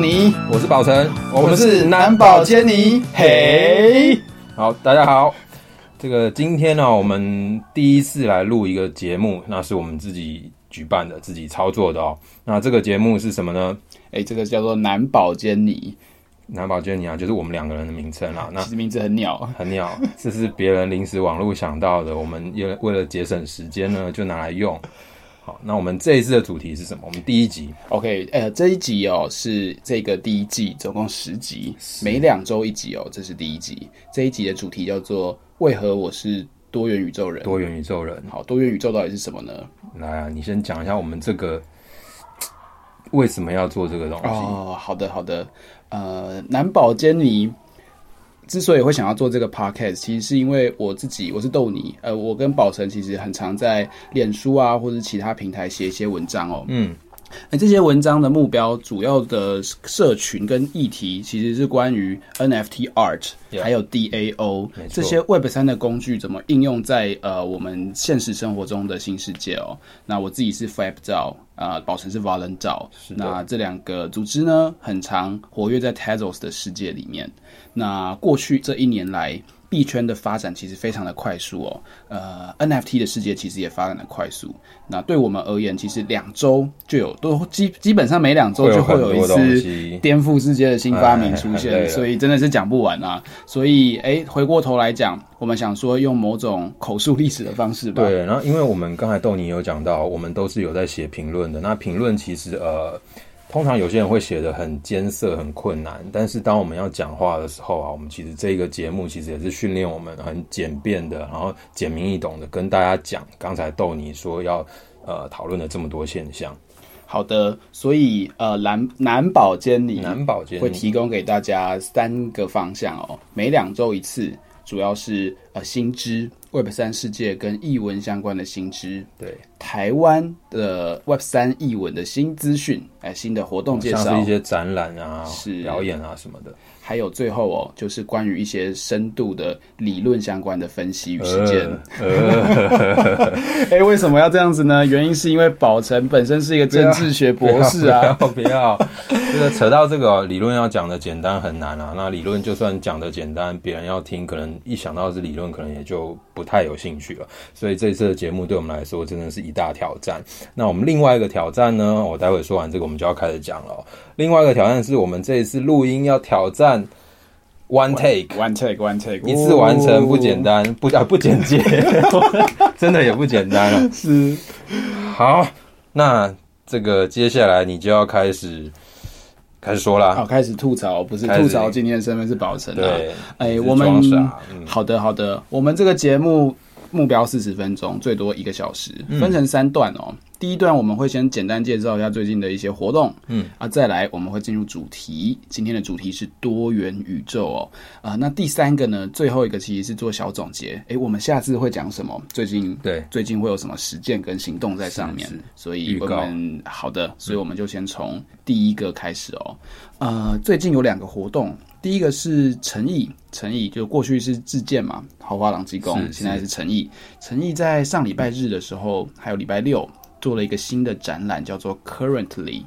是豆泥，我是宝成，我们是男宝坚尼。嘿，好，大家好。这个今天呢，我们第一次来录一个节目，那是我们自己举办的，自己操作的哦。那这个节目是什么呢？哎，这个叫做男宝坚尼。男宝坚尼啊，就是我们两个人的名称啦。那其实名字很鸟，很鸟，这是别人临时网络想到的。我们也为了节省时间呢，就拿来用。好，那我们这一次的主题是什么？我们第一集，OK，呃，这一集哦是这个第一季，总共十集，每两周一集哦，这是第一集。这一集的主题叫做“为何我是多元宇宙人”。多元宇宙人，好，多元宇宙到底是什么呢？来啊，你先讲一下我们这个为什么要做这个东西？哦，好的，好的，呃，男宝坚尼。之所以会想要做这个 podcast，其实是因为我自己，我是豆泥，呃，我跟宝成其实很常在脸书啊，或者其他平台写一些文章哦。嗯，那这些文章的目标，主要的社群跟议题，其实是关于 NFT art，还有 DAO 这些 Web 三的工具怎么应用在呃我们现实生活中的新世界哦。那我自己是 Fab 照啊，宝成是 Valen 照，那这两个组织呢，很常活跃在 Tezos 的世界里面。那过去这一年来，币圈的发展其实非常的快速哦。呃，NFT 的世界其实也发展的快速。那对我们而言，其实两周就有都基基本上每两周就会有一次颠覆世界的新发明出现，所以真的是讲不完啊。所以，哎，回过头来讲，我们想说用某种口述历史的方式吧。对，然后因为我们刚才豆泥有讲到，我们都是有在写评论的。那评论其实呃。通常有些人会写得很艰涩、很困难，但是当我们要讲话的时候啊，我们其实这个节目其实也是训练我们很简便的，然后简明易懂的跟大家讲。刚才豆你说要呃讨论的这么多现象，好的，所以呃男男宝监理，男宝监会提供给大家三个方向哦，每两周一次，主要是呃新知。Web 三世界跟译文相关的新知，对台湾的 Web 三译文的新资讯，哎，新的活动介绍，像是一些展览啊、是表演啊什么的。还有最后哦，就是关于一些深度的理论相关的分析与实践。哎、欸，为什么要这样子呢？原因是因为宝成本身是一个政治学博士啊。不要，不要，扯到这个理论要讲的简单很难啊。那理论就算讲的简单，别人要听，可能一想到是理论，可能也就不太有兴趣了。所以这次的节目对我们来说真的是一大挑战。那我们另外一个挑战呢？我待会说完这个，我们就要开始讲了。另外一个挑战是我们这一次录音要挑战。One take, one take, one take，一次完成不简单，哦、不 啊不简洁，真的也不简单了。是，好，那这个接下来你就要开始开始说了，好，开始吐槽，不是吐槽，今天的身份是宝成的。对，哎、欸，我们、嗯、好的好的，我们这个节目目标四十分钟，最多一个小时，分成三段哦。嗯第一段我们会先简单介绍一下最近的一些活动，嗯啊，再来我们会进入主题。今天的主题是多元宇宙哦，啊，那第三个呢，最后一个其实是做小总结。诶，我们下次会讲什么？最近对，最近会有什么实践跟行动在上面？所以我们好的，所以我们就先从第一个开始哦。呃，最近有两个活动，第一个是诚毅，诚毅就过去是自建嘛，豪华朗机工，现在是诚毅。诚毅在上礼拜日的时候，还有礼拜六。做了一个新的展览，叫做 Currently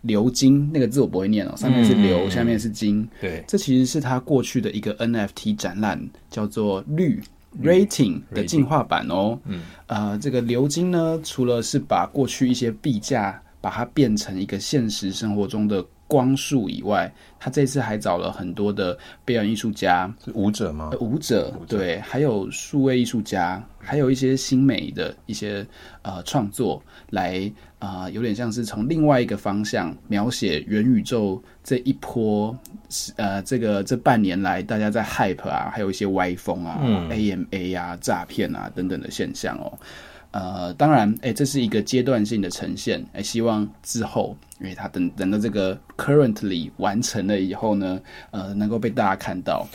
流金，那个字我不会念哦，上面是流，嗯、下面是金。对，这其实是他过去的一个 NFT 展览，叫做绿 Rating 的进化版哦。嗯，呃，这个流金呢，除了是把过去一些币价，把它变成一个现实生活中的。光束以外，他这次还找了很多的表演艺术家，是舞者吗？舞者，舞者对，还有数位艺术家，还有一些新美的一些呃创作，来啊、呃，有点像是从另外一个方向描写元宇宙这一波呃，这个这半年来大家在 hype 啊，还有一些歪风啊、嗯、AMA 啊、诈骗啊等等的现象哦。呃，当然，哎、欸，这是一个阶段性的呈现，哎、欸，希望之后，因为他等等到这个 currently 完成了以后呢，呃，能够被大家看到。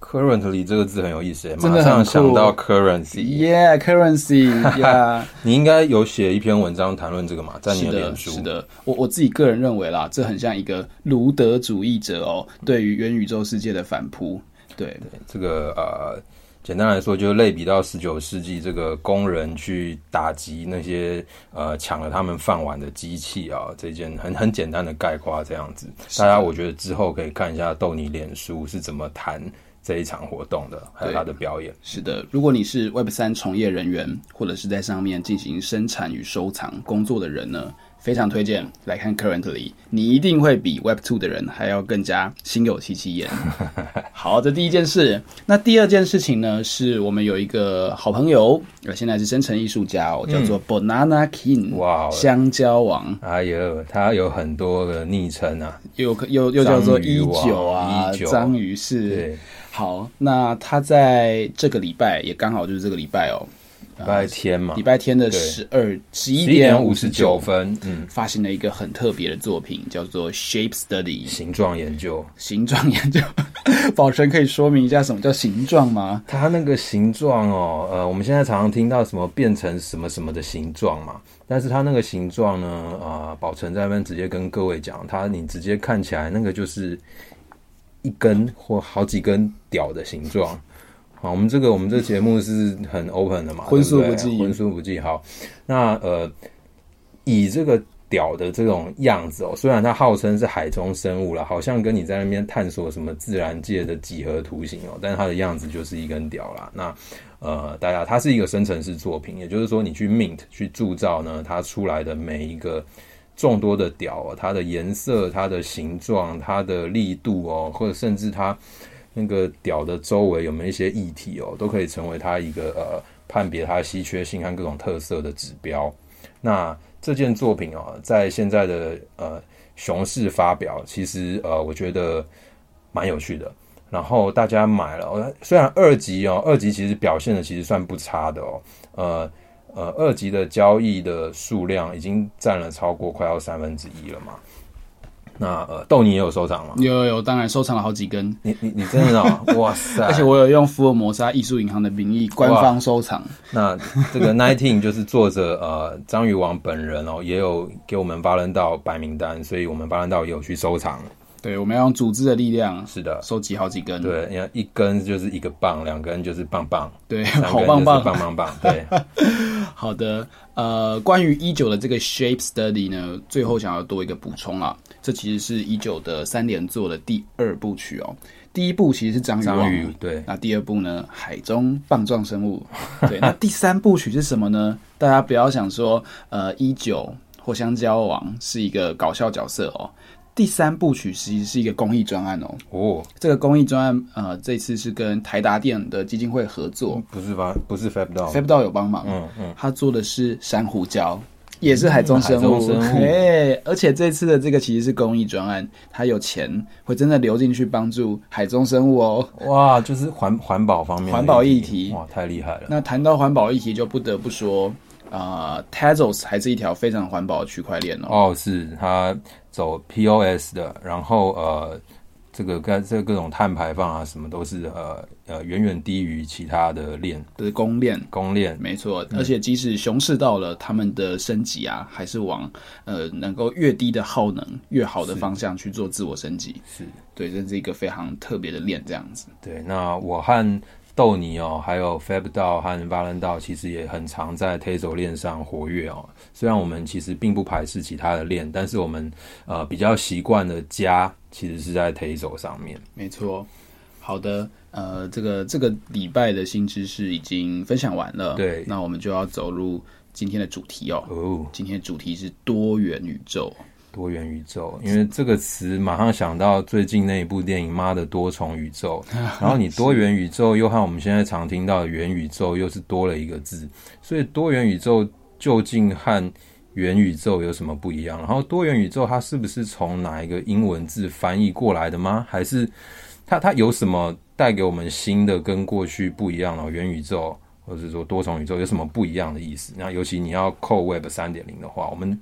currently 这个字很有意思，马上想到 currency，yeah，currency，yeah。yeah 你应该有写一篇文章谈论这个嘛，在你的脸书。是的，我我自己个人认为啦，这很像一个卢德主义者哦，对于元宇宙世界的反扑。对，对，这个呃。简单来说，就类比到十九世纪这个工人去打击那些呃抢了他们饭碗的机器啊，这件很很简单的概括这样子。大家我觉得之后可以看一下豆泥脸书是怎么谈这一场活动的，还有他的表演。是的，如果你是 Web 三从业人员，或者是在上面进行生产与收藏工作的人呢，非常推荐来看 Currently，你一定会比 Web Two 的人还要更加心有戚戚焉。好，这第一件事。那第二件事情呢，是我们有一个好朋友，呃，现在是生成艺术家哦，叫做 Banana King，哇，香蕉王。哎呦，他有很多个昵称啊，又又又叫做一九啊，章鱼是。好，那他在这个礼拜也刚好就是这个礼拜哦。礼拜天嘛，礼拜天的十二十一点五十九分，嗯，发行了一个很特别的作品，叫做 Shape Study 形状研究。形状研究，宝成可以说明一下什么叫形状吗？它那个形状哦，呃，我们现在常常听到什么变成什么什么的形状嘛，但是它那个形状呢，啊、呃，宝成在那边直接跟各位讲，它你直接看起来那个就是一根或好几根屌的形状。好，我们这个我们这个节目是很 open 的嘛，荤素不忌，荤素不忌。好，那呃，以这个屌的这种样子哦，虽然它号称是海中生物了，好像跟你在那边探索什么自然界的几何图形哦，但是它的样子就是一根屌啦。那呃，大家它是一个生成式作品，也就是说你去 mint 去铸造呢，它出来的每一个众多的屌哦，它的颜色、它的形状、它的力度哦，或者甚至它。那个屌的周围有没有一些液体哦，都可以成为它一个呃判别它稀缺性和各种特色的指标。那这件作品哦，在现在的呃熊市发表，其实呃我觉得蛮有趣的。然后大家买了，虽然二级哦，二级其实表现的其实算不差的哦。呃呃，二级的交易的数量已经占了超过快要三分之一了嘛。那呃，豆你也有收藏吗？有有有，当然收藏了好几根。你你你真的哦，哇塞！而且我有用福尔摩沙艺术银行的名义官方收藏。那这个 Nineteen 就是作者呃章鱼王本人哦，也有给我们巴伦道白名单，所以我们巴伦道也有去收藏。对，我们要用组织的力量，是的，收集好几根。对，你看一根就是一个棒，两根就是棒棒，对，好棒棒，棒棒棒。对，好的。呃，关于一九的这个 Shape Study 呢，最后想要多一个补充啊，这其实是一九的三连作的第二部曲哦。第一部其实是章鱼王，章鱼，对。那第二部呢，海中棒状生物，对。那第三部曲是什么呢？大家不要想说，呃，一九或香蕉王是一个搞笑角色哦。第三部曲其实是一个公益专案哦。哦，这个公益专案，呃，这次是跟台达电的基金会合作，不是吧？不是 Fab-Dog，Fab-Dog 有帮忙。嗯嗯，他做的是珊瑚礁，也是海中生物。哎、嗯欸，而且这次的这个其实是公益专案，它有钱会真的流进去帮助海中生物哦。哇，就是环环保方面，环保议题，哇，太厉害了。那谈到环保议题，就不得不说。啊、呃、Tezos 还是一条非常环保的区块链哦。哦，是它走 POS 的，然后呃，这个跟这各种碳排放啊，什么都是呃呃远远低于其他的链，的公链，公链没错。而且即使熊市到了，他们的升级啊，还是往呃能够越低的耗能越好的方向去做自我升级。是对，这是一个非常特别的链，这样子。对，那我和。豆泥哦，还有 Fab-Dog 和 Valendale 其实也很常在 Tezos 链上活跃哦。虽然我们其实并不排斥其他的链，但是我们呃比较习惯的家其实是在 Tezos 上面。没错。好的，呃，这个这个礼拜的新知识已经分享完了。对，那我们就要走入今天的主题哦。哦，今天的主题是多元宇宙。多元宇宙，因为这个词马上想到最近那一部电影《妈的多重宇宙》，然后你多元宇宙又和我们现在常听到的元宇宙又是多了一个字，所以多元宇宙究竟和元宇宙有什么不一样？然后多元宇宙它是不是从哪一个英文字翻译过来的吗？还是它它有什么带给我们新的跟过去不一样的元宇宙，或者说多重宇宙有什么不一样的意思？那尤其你要扣 Web 三点零的话，我们。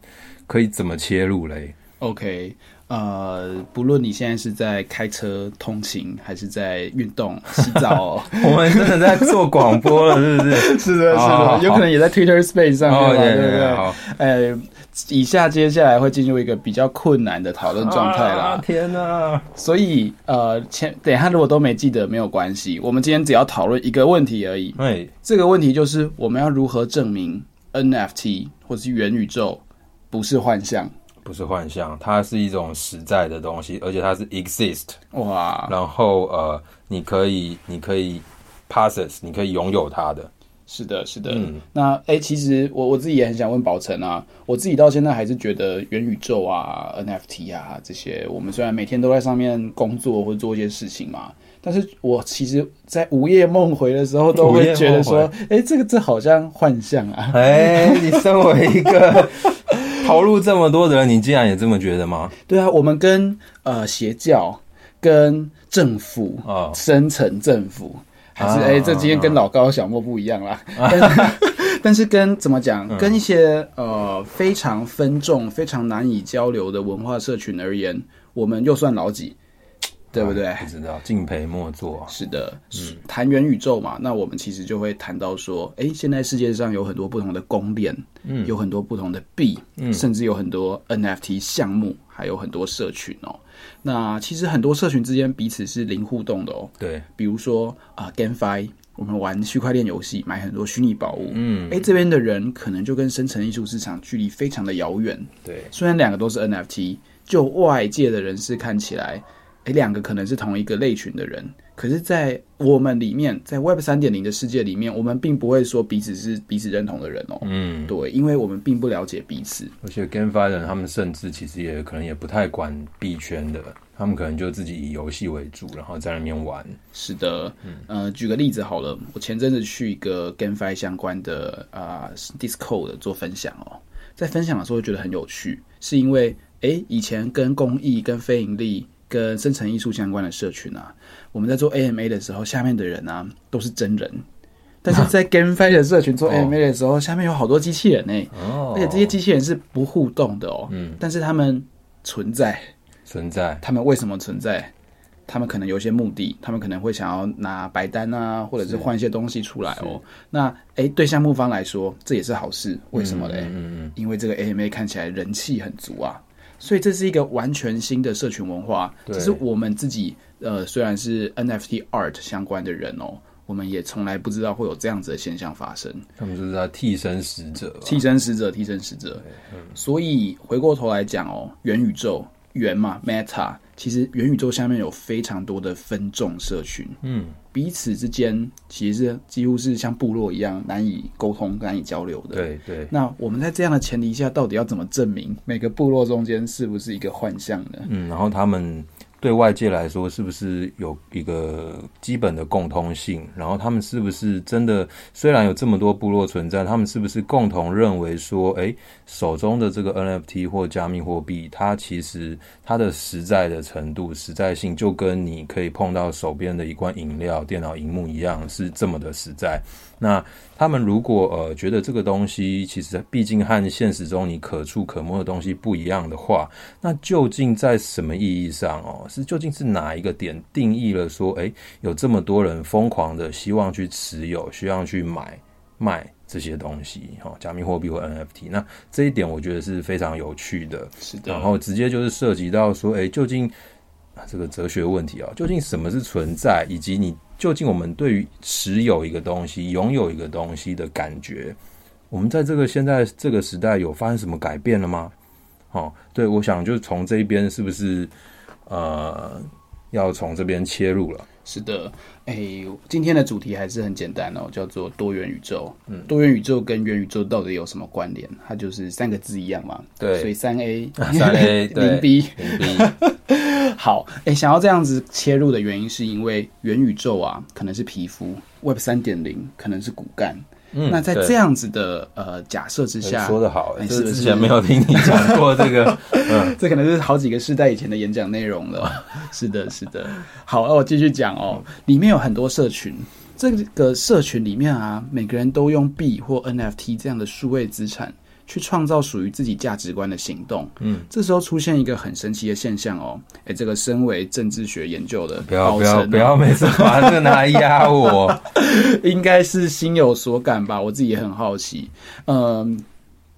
可以怎么切入嘞？OK。呃，不论你现在是在开车通勤，还是在运动、洗澡，我们真的在做广播了，是不是？是的，是的，有可能也在 Twitter Space 上面，对不对？好，呃，以下接下来会进入一个比较困难的讨论状态啦。天哪！所以呃，前等一下如果都没记得没有关系，我们今天只要讨论一个问题而已。对，这个问题就是我们要如何证明 NFT 或是元宇宙不是幻象？不是幻象，它是一种实在的东西，而且它是 exist 哇。然后呃，你可以你可以 possess，你可以拥有它的。是的，是的。嗯，那哎、欸，其实我我自己也很想问宝成啊，我自己到现在还是觉得元宇宙啊、NFT 啊这些，我们虽然每天都在上面工作或者做一些事情嘛，但是我其实，在午夜梦回的时候，都会觉得说，哎、欸，这个这好像幻象啊。哎、欸，你身为一个。投入这么多的人，你竟然也这么觉得吗？对啊，我们跟呃邪教、跟政府、啊、深层政府，还是哎、欸，这今天跟老高小莫不一样啦。啊、但是，跟怎么讲，嗯、跟一些呃非常分众、非常难以交流的文化社群而言，我们又算老几？对不对？啊、不知道，敬陪末座。是的，嗯，谈元宇宙嘛，那我们其实就会谈到说，哎，现在世界上有很多不同的公链，嗯，有很多不同的币，嗯，甚至有很多 NFT 项目，还有很多社群哦。那其实很多社群之间彼此是零互动的哦。对，比如说啊，GameFi，我们玩区块链游戏，买很多虚拟宝物，嗯，哎，这边的人可能就跟深层艺术市场距离非常的遥远。对，虽然两个都是 NFT，就外界的人士看起来。诶，两个可能是同一个类群的人，可是，在我们里面，在 Web 三点零的世界里面，我们并不会说彼此是彼此认同的人哦。嗯，对，因为我们并不了解彼此。而且 GameFi 人他们甚至其实也可能也不太管币圈的，他们可能就自己以游戏为主，然后在那边玩。是的，嗯，呃，举个例子好了，我前阵子去一个 GameFi 相关的啊、呃、Discord 做分享哦，在分享的时候觉得很有趣，是因为诶，以前跟公益跟非盈利。跟生成艺术相关的社群啊，我们在做 AMA 的时候，下面的人啊都是真人，但是在 GameFi 的社群做 AMA 的时候，下面有好多机器人呢、欸，而且这些机器人是不互动的哦，嗯，但是他们存在，存在，他们为什么存在？他们可能有一些目的，他们可能会想要拿白单啊，或者是换一些东西出来哦。那哎、欸，对项目方来说，这也是好事，为什么嘞？嗯嗯，因为这个 AMA 看起来人气很足啊。所以这是一个完全新的社群文化，这是我们自己呃，虽然是 NFT art 相关的人哦，我们也从来不知道会有这样子的现象发生。他们就是在替身使者，替身使者，替身使者。嗯，所以回过头来讲哦，元宇宙。元嘛，Meta，其实元宇宙下面有非常多的分众社群，嗯，彼此之间其实是几乎是像部落一样难以沟通、难以交流的。对对。那我们在这样的前提下，到底要怎么证明每个部落中间是不是一个幻象呢？嗯，然后他们。对外界来说，是不是有一个基本的共通性？然后他们是不是真的？虽然有这么多部落存在，他们是不是共同认为说，哎，手中的这个 NFT 或加密货币，它其实它的实在的程度、实在性，就跟你可以碰到手边的一罐饮料、电脑荧幕一样，是这么的实在。那他们如果呃觉得这个东西其实毕竟和现实中你可触可摸的东西不一样的话，那究竟在什么意义上哦？是究竟是哪一个点定义了说，诶，有这么多人疯狂的希望去持有，需要去买卖这些东西哈，加密货币或 NFT？那这一点我觉得是非常有趣的。是的，然后直接就是涉及到说，诶，究竟这个哲学问题啊，究竟什么是存在，以及你。究竟我们对于持有一个东西、拥有一个东西的感觉，我们在这个现在这个时代有发生什么改变了吗？哦，对，我想就从这边是不是呃要从这边切入了？是的，哎，今天的主题还是很简单哦，叫做多元宇宙。嗯，多元宇宙跟元宇宙到底有什么关联？它就是三个字一样嘛。对，所以三 A，三 A，零 B，零 B。好，哎，想要这样子切入的原因，是因为元宇宙啊，可能是皮肤；Web 三点零可能是骨干。嗯，那在这样子的呃假设之下，说的好，是不是之前没有听你讲过这个？嗯，这可能是好几个世代以前的演讲内容了。是的，是的。好，那我继续讲哦。里面有很多社群，这个社群里面啊，每个人都用币或 NFT 这样的数位资产去创造属于自己价值观的行动。嗯，这时候出现一个很神奇的现象哦，哎、欸，这个身为政治学研究的，不要不要不要每次把这个拿来压我，应该是心有所感吧？我自己也很好奇。嗯，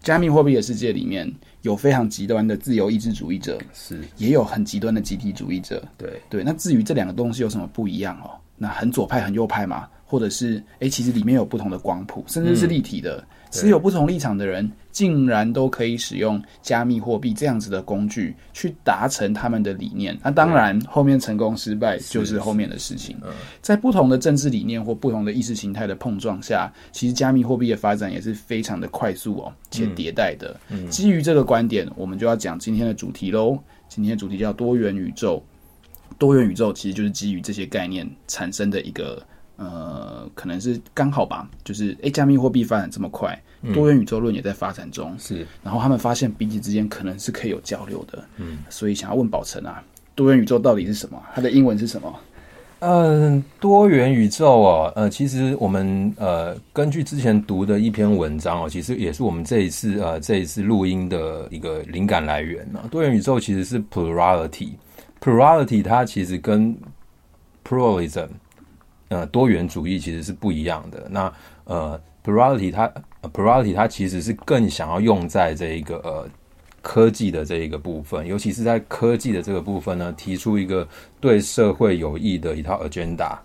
加密货币的世界里面有非常极端的自由意志主义者，是也有很极端的集体主义者。对对，那至于这两个东西有什么不一样哦？那很左派很右派嘛？或者是哎、欸，其实里面有不同的光谱，甚至是立体的。持、嗯、有不同立场的人，竟然都可以使用加密货币这样子的工具去达成他们的理念。那当然，后面成功失败就是后面的事情。在不同的政治理念或不同的意识形态的碰撞下，其实加密货币的发展也是非常的快速哦，且迭代的。基于这个观点，我们就要讲今天的主题喽。今天的主题叫多元宇宙。多元宇宙其实就是基于这些概念产生的一个。呃，可能是刚好吧，就是哎、欸，加密货币发展这么快，多元宇宙论也在发展中，嗯、是。然后他们发现彼此之间可能是可以有交流的，嗯。所以想要问宝成啊，多元宇宙到底是什么？它的英文是什么？嗯、呃，多元宇宙哦，呃，其实我们呃根据之前读的一篇文章哦，其实也是我们这一次呃这一次录音的一个灵感来源呢。多元宇宙其实是 plurality，plurality 它其实跟 pluralism。呃，多元主义其实是不一样的。那呃，plurality 它 plurality 它其实是更想要用在这一个呃科技的这一个部分，尤其是在科技的这个部分呢，提出一个对社会有益的一套 agenda。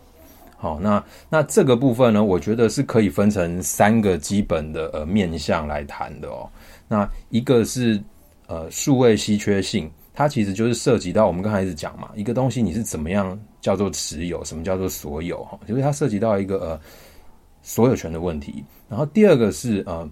好，那那这个部分呢，我觉得是可以分成三个基本的呃面向来谈的哦。那一个是呃数位稀缺性。它其实就是涉及到我们刚才一直讲嘛，一个东西你是怎么样叫做持有，什么叫做所有哈，就是它涉及到一个呃所有权的问题。然后第二个是呃，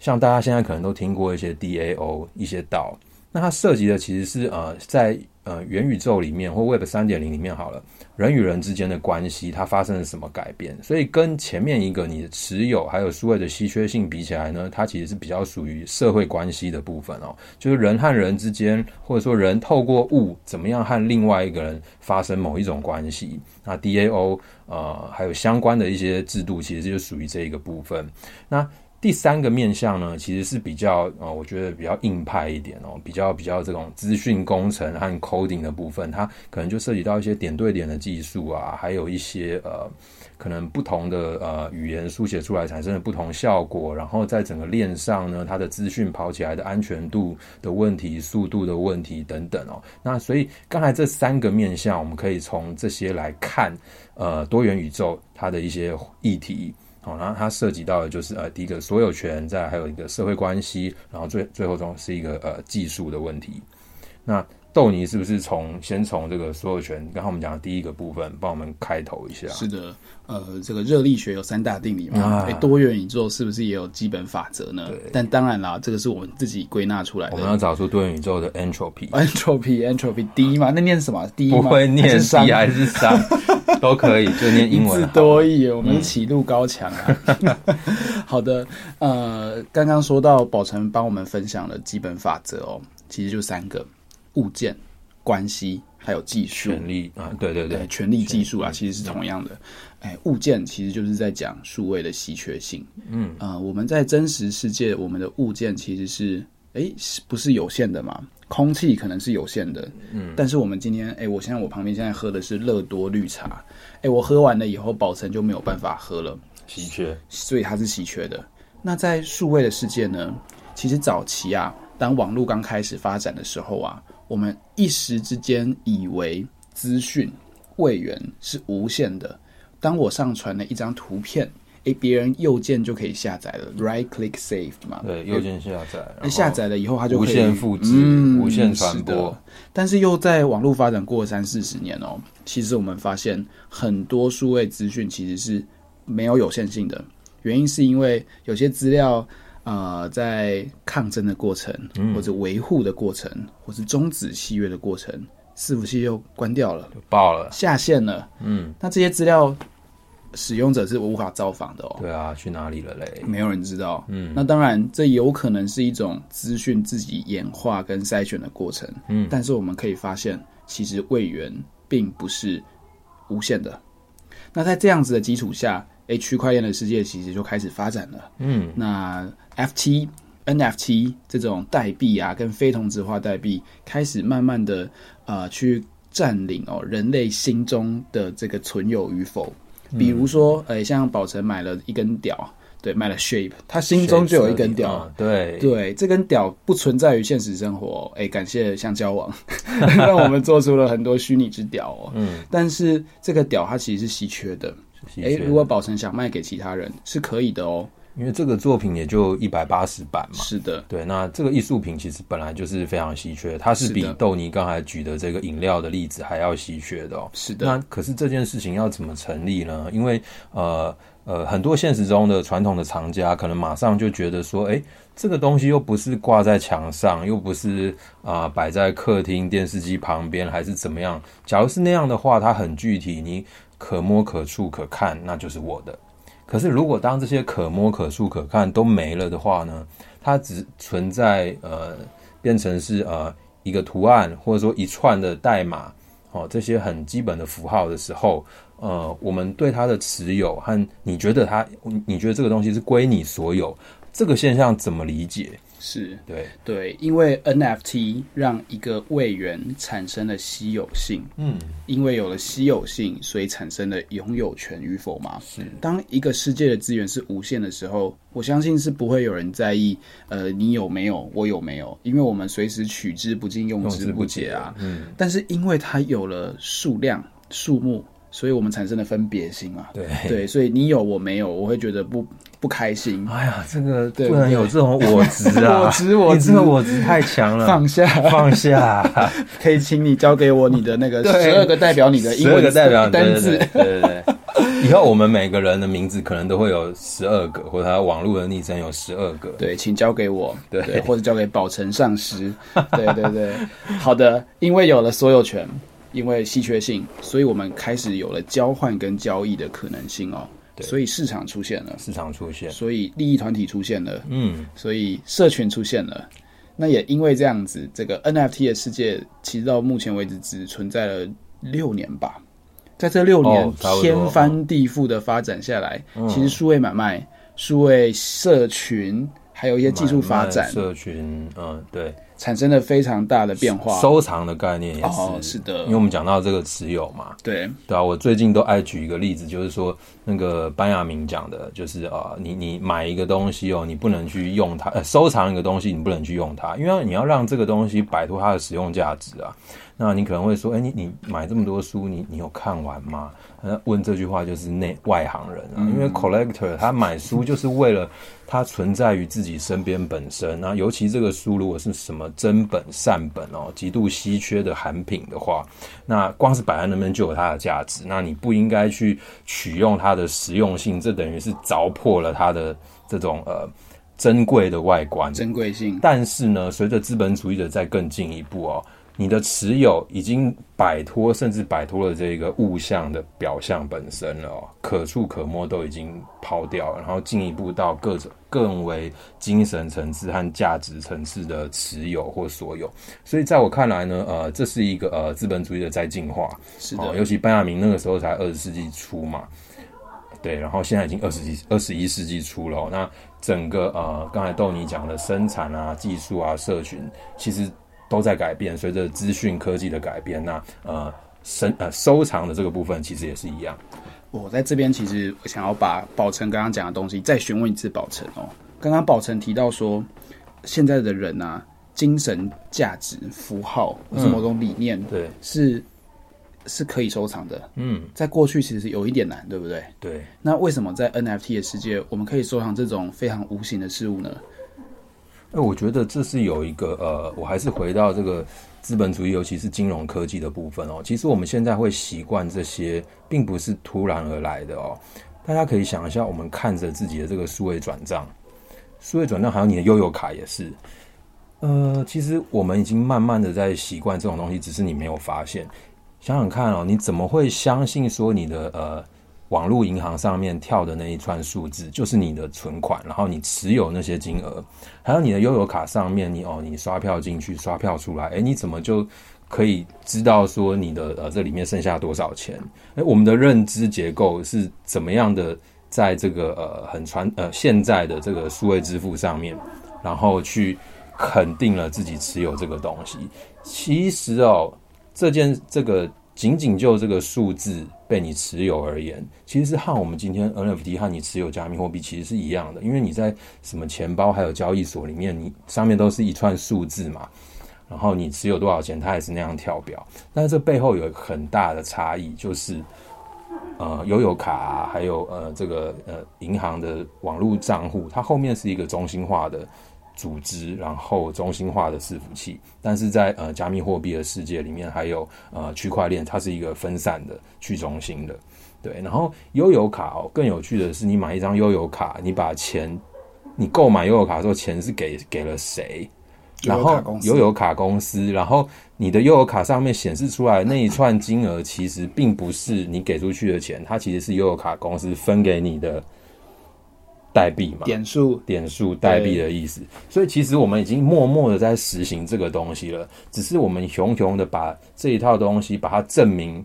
像大家现在可能都听过一些 DAO 一些道，那它涉及的其实是呃在。呃，元宇宙里面或 Web 三点零里面好了，人与人之间的关系它发生了什么改变？所以跟前面一个你的持有还有数位的稀缺性比起来呢，它其实是比较属于社会关系的部分哦，就是人和人之间，或者说人透过物怎么样和另外一个人发生某一种关系。那 DAO 呃还有相关的一些制度，其实就属于这一个部分。那第三个面向呢，其实是比较呃，我觉得比较硬派一点哦，比较比较这种资讯工程和 coding 的部分，它可能就涉及到一些点对点的技术啊，还有一些呃，可能不同的呃语言书写出来产生的不同效果，然后在整个链上呢，它的资讯跑起来的安全度的问题、速度的问题等等哦。那所以刚才这三个面向，我们可以从这些来看，呃，多元宇宙它的一些议题。好，然后它涉及到的就是呃，第一个所有权，再还有一个社会关系，然后最最后中是一个呃技术的问题。那豆泥是不是从先从这个所有权，刚刚我们讲的第一个部分，帮我们开头一下？是的，呃，这个热力学有三大定理嘛，啊、多元宇宙是不是也有基本法则呢？对。但当然啦，这个是我们自己归纳出来的。我们要找出多元宇宙的 entropy，entropy，entropy，第 一嘛？那念什么？第一不会念第还是三？都可以，就念英文。字多义，我们起路高强啊。嗯、好的，呃，刚刚说到宝成帮我们分享了基本法则哦，其实就三个：物件、关系，还有技术。权力啊，对对对，权力技术啊，其实是同样的。哎，物件其实就是在讲数位的稀缺性。嗯啊、呃，我们在真实世界，我们的物件其实是。哎，是不是有限的嘛？空气可能是有限的，嗯，但是我们今天，哎，我现在我旁边现在喝的是乐多绿茶，哎，我喝完了以后，保存就没有办法喝了，稀缺，所以它是稀缺的。那在数位的世界呢？其实早期啊，当网络刚开始发展的时候啊，我们一时之间以为资讯位元是无限的。当我上传了一张图片。哎，别人右键就可以下载了，right click saved 嘛？对，右键下载。那下载了以后，它就可以无限复制、嗯、无限传播。但是又在网络发展过三四十年哦，其实我们发现很多数位资讯其实是没有有限性的。原因是因为有些资料，呃，在抗争的过程，或者维护的过程，或是终止契约的过程，伺服器又关掉了，爆了，下线了。嗯，那这些资料。使用者是无法造访的哦。对啊，去哪里了嘞？没有人知道。嗯，那当然，这有可能是一种资讯自己演化跟筛选的过程。嗯，但是我们可以发现，其实位元并不是无限的。那在这样子的基础下，哎，区块链的世界其实就开始发展了。嗯，那 FT NFT 这种代币啊，跟非同质化代币开始慢慢的呃去占领哦人类心中的这个存有与否。比如说，呃、欸，像宝成买了一根屌。对，卖了 shape，他心中就有一根屌。对对，这根屌不存在于现实生活。哎，感谢香蕉王，让我们做出了很多虚拟之屌哦。嗯，但是这个屌它其实是稀缺的。哎，如果宝成想卖给其他人，是可以的哦。因为这个作品也就一百八十版嘛。是的，对，那这个艺术品其实本来就是非常稀缺，它是比豆泥刚才举的这个饮料的例子还要稀缺的哦。是的，那可是这件事情要怎么成立呢？因为呃。呃，很多现实中的传统的藏家可能马上就觉得说，哎，这个东西又不是挂在墙上，又不是啊摆在客厅电视机旁边，还是怎么样？假如是那样的话，它很具体，你可摸可触可看，那就是我的。可是如果当这些可摸可触可看都没了的话呢？它只存在呃，变成是呃一个图案，或者说一串的代码，哦，这些很基本的符号的时候。呃，我们对它的持有和你觉得它，你觉得这个东西是归你所有，这个现象怎么理解？是对对，因为 NFT 让一个位元产生了稀有性，嗯，因为有了稀有性，所以产生了拥有权与否嘛。是，当一个世界的资源是无限的时候，我相信是不会有人在意，呃，你有没有，我有没有，因为我们随时取之不尽，用之不竭啊。嗯，但是因为它有了数量、数目。所以我们产生了分别心嘛？对对，所以你有我没有，我会觉得不不开心。哎呀，这个不能有这种我执啊！我 执我执，这个我执太强了。放下放下，可以请你交给我你的那个十二个代表你的英文代表单字。对对对，以后我们每个人的名字可能都会有十二个，或者他网络的昵称有十二个。对，请交给我。对，或者交给宝成上师。对对对，好的，因为有了所有权。因为稀缺性，所以我们开始有了交换跟交易的可能性哦。对，所以市场出现了，市场出现，所以利益团体出现了，嗯，所以社群出现了。那也因为这样子，这个 NFT 的世界其实到目前为止只存在了六年吧。在这六年天翻地覆的发展下来，哦，其实数位买卖、数位社群，还有一些技术发展，社群，嗯，对。产生了非常大的变化，收藏的概念也是，哦，是。的，因为我们讲到这个持有嘛，对。对啊，我最近都爱举一个例子，就是说那个班亚明讲的，就是啊，呃，你你买一个东西哦，你不能去用它，呃，收藏一个东西你不能去用它，因为你要让这个东西摆脱它的使用价值啊。那你可能会说，哎，你你买这么多书，你你有看完吗？那问这句话就是内外行人啊，因为 collector 他买书就是为了它存在于自己身边本身。那尤其这个书如果是什么真本善本哦，极度稀缺的罕品的话，那光是摆在那边就有它的价值。那你不应该去取用它的实用性，这等于是凿破了它的这种呃珍贵的外观珍贵性。但是呢，随着资本主义的再更进一步哦。你的持有已经摆脱，甚至摆脱了这个物象的表象本身了哦，可触可摸都已经抛掉了，然后进一步到各种更为精神层次和价值层次的持有或所有。所以在我看来呢，呃，这是一个呃资本主义的再进化。是的，尤其班亚明那个时候才二十世纪初嘛，对，然后现在已经二十几二十一世纪初了。那整个呃刚才豆泥讲的生产啊、技术啊、社群，其实。都在改变，随着资讯科技的改变，那呃收呃收藏的这个部分其实也是一样。我在这边其实我想要把宝成刚刚讲的东西再询问一次宝成哦。刚刚宝成提到说，现在的人啊，精神价值符号或是某种理念，嗯、对，是是可以收藏的。嗯，在过去其实有一点难，对不对？对。那为什么在 NFT 的世界，我们可以收藏这种非常无形的事物呢？那我觉得这是有一个呃，我还是回到这个资本主义，尤其是金融科技的部分哦。其实我们现在会习惯这些，并不是突然而来的哦。大家可以想一下，我们看着自己的这个数位转账，数位转账还有你的悠游卡也是。呃，其实我们已经慢慢的在习惯这种东西，只是你没有发现。想想看哦，你怎么会相信说你的呃？网络银行上面跳的那一串数字就是你的存款，然后你持有那些金额，还有你的悠游卡上面你，哦，你刷票进去，刷票出来，诶，你怎么就可以知道说你的呃这里面剩下多少钱？诶，我们的认知结构是怎么样的？在这个呃很传呃现在的这个数位支付上面，然后去肯定了自己持有这个东西。其实哦，这件这个仅仅就这个数字被你持有而言，其实是和我们今天 NFT 和你持有加密货币其实是一样的，因为你在什么钱包还有交易所里面，你上面都是一串数字嘛。然后你持有多少钱，它也是那样跳表。但是这背后有很大的差异，就是呃，悠游卡，还有呃，这个呃，银行的网络账户，它后面是一个中心化的组织，然后中心化的伺服器。但是在呃，加密货币的世界里面，还有呃，区块链，它是一个分散的、去中心的。对，然后悠游卡哦，更有趣的是，你买一张悠游卡，你把钱，你购买悠游卡的时候，钱是给给了谁？然后悠游卡公司，然后你的悠游卡上面显示出来那一串金额，其实并不是你给出去的钱，它其实是悠游卡公司分给你的代币嘛，点数、点数代币的意思。所以其实我们已经默默的在实行这个东西了，只是我们熊熊的把这一套东西把它证明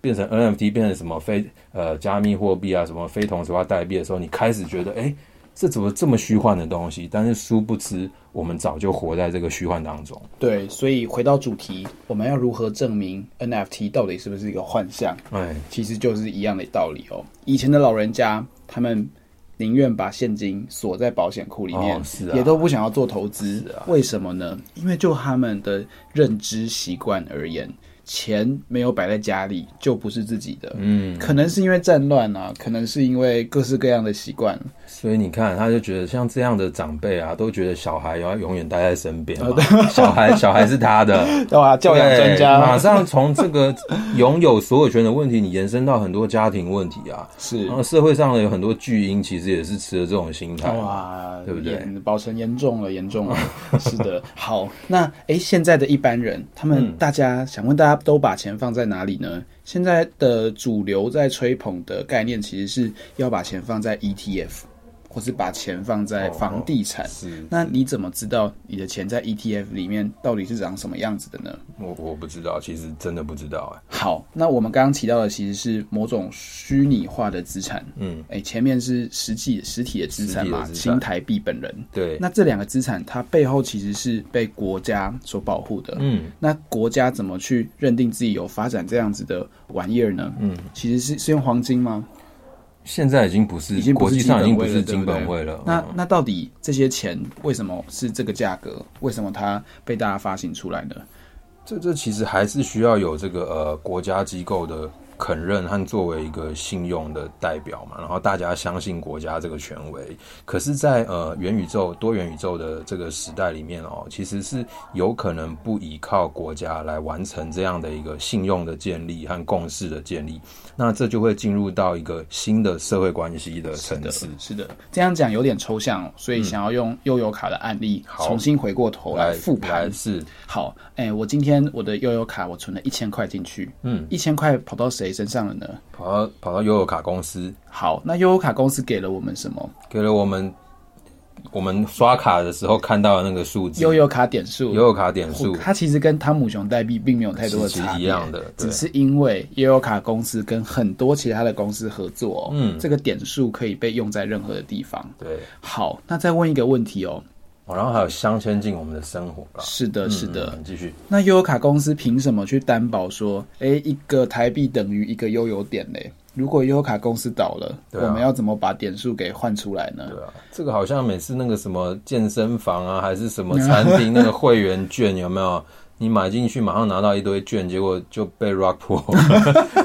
变成 NFT，变成什么非呃加密货币啊，什么非同质化代币的时候，你开始觉得哎。诶这怎么这么虚幻的东西？但是殊不知，我们早就活在这个虚幻当中。对，所以回到主题，我们要如何证明 NFT 到底是不是一个幻象？哎，其实就是一样的道理哦。以前的老人家，他们宁愿把现金锁在保险库里面，哦是啊，也都不想要做投资。啊，为什么呢？因为就他们的认知习惯而言。钱没有摆在家里就不是自己的，嗯，可能是因为战乱啊，可能是因为各式各样的习惯，所以你看，他就觉得像这样的长辈啊，都觉得小孩要永远待在身边嘛，小孩 小孩是他的，对吧？教养专家，马上从这个拥有所有权的问题，你延伸到很多家庭问题啊，是，然后社会上的有很多巨婴，其实也是持了这种心态，哇，对不对？保存严重了，严重了，是的。好，那哎，现在的一般人，他们大家想问大家。都把钱放在哪里呢？现在的主流在吹捧的概念，其实是要把钱放在 ETF。或是把钱放在房地产，是，那你怎么知道你的钱在 ETF 里面到底是长什么样子的呢？我我不知道，其实真的不知道哎。好，那我们刚刚提到的其实是某种虚拟化的资产，嗯，哎，前面是实际实体的资产嘛，新台币本人。对，那这两个资产它背后其实是被国家所保护的，嗯，那国家怎么去认定自己有发展这样子的玩意儿呢？嗯，其实是是用黄金吗？现在已经不是，已经国际上已经不是金本位了。那那到底这些钱为什么是这个价格？为什么它被大家发行出来呢？这这其实还是需要有这个呃国家机构的。肯认和作为一个信用的代表嘛，然后大家相信国家这个权威。可是在，在呃元宇宙、多元宇宙的这个时代里面哦，其实是有可能不依靠国家来完成这样的一个信用的建立和共识的建立。那这就会进入到一个新的社会关系的层次。是的，这样讲有点抽象，所以想要用悠游卡的案例重新回过头来复盘。是好，哎，我今天我的悠游卡我存了一千块进去，嗯，一千块跑到谁身上了呢？跑到跑到悠游卡公司。好，那悠游卡公司给了我们什么？给了我们我们刷卡的时候看到的那个数字，悠游卡点数。悠游卡点数，它其实跟汤姆熊代币并没有太多的差别，一样的，只是因为悠游卡公司跟很多其他的公司合作，嗯，这个点数可以被用在任何的地方。对，好，那再问一个问题哦。哦，然后还有镶嵌进我们的生活。是的，是的。嗯，继续。那悠游卡公司凭什么去担保说，哎，一个台币等于一个悠游点嘞？如果悠游卡公司倒了，啊，我们要怎么把点数给换出来呢？对啊，这个好像每次那个什么健身房啊，还是什么餐厅那个会员券有没有？你买进去马上拿到一堆券，结果就被 rug pull。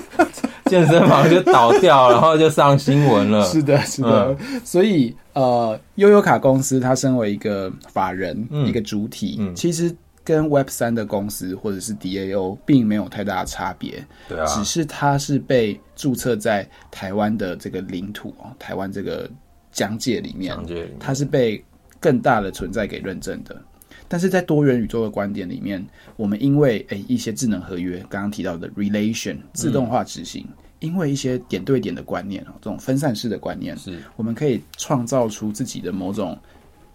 健身房就倒掉，然后就上新闻了。是的，是的。嗯、所以，呃，悠游卡公司它身为一个法人，嗯、一个主体，嗯、其实跟 Web 三的公司或者是 DAO 并没有太大的差别。对啊，只是它是被注册在台湾的这个领土哦，台湾这个疆界里面，里面它是被更大的存在给认证的。但是在多元宇宙的观点里面，我们因为诶一些智能合约，刚刚提到的 relation 自动化执行，嗯、因为一些点对点的观念哦这种分散式的观念，是。我们可以创造出自己的某种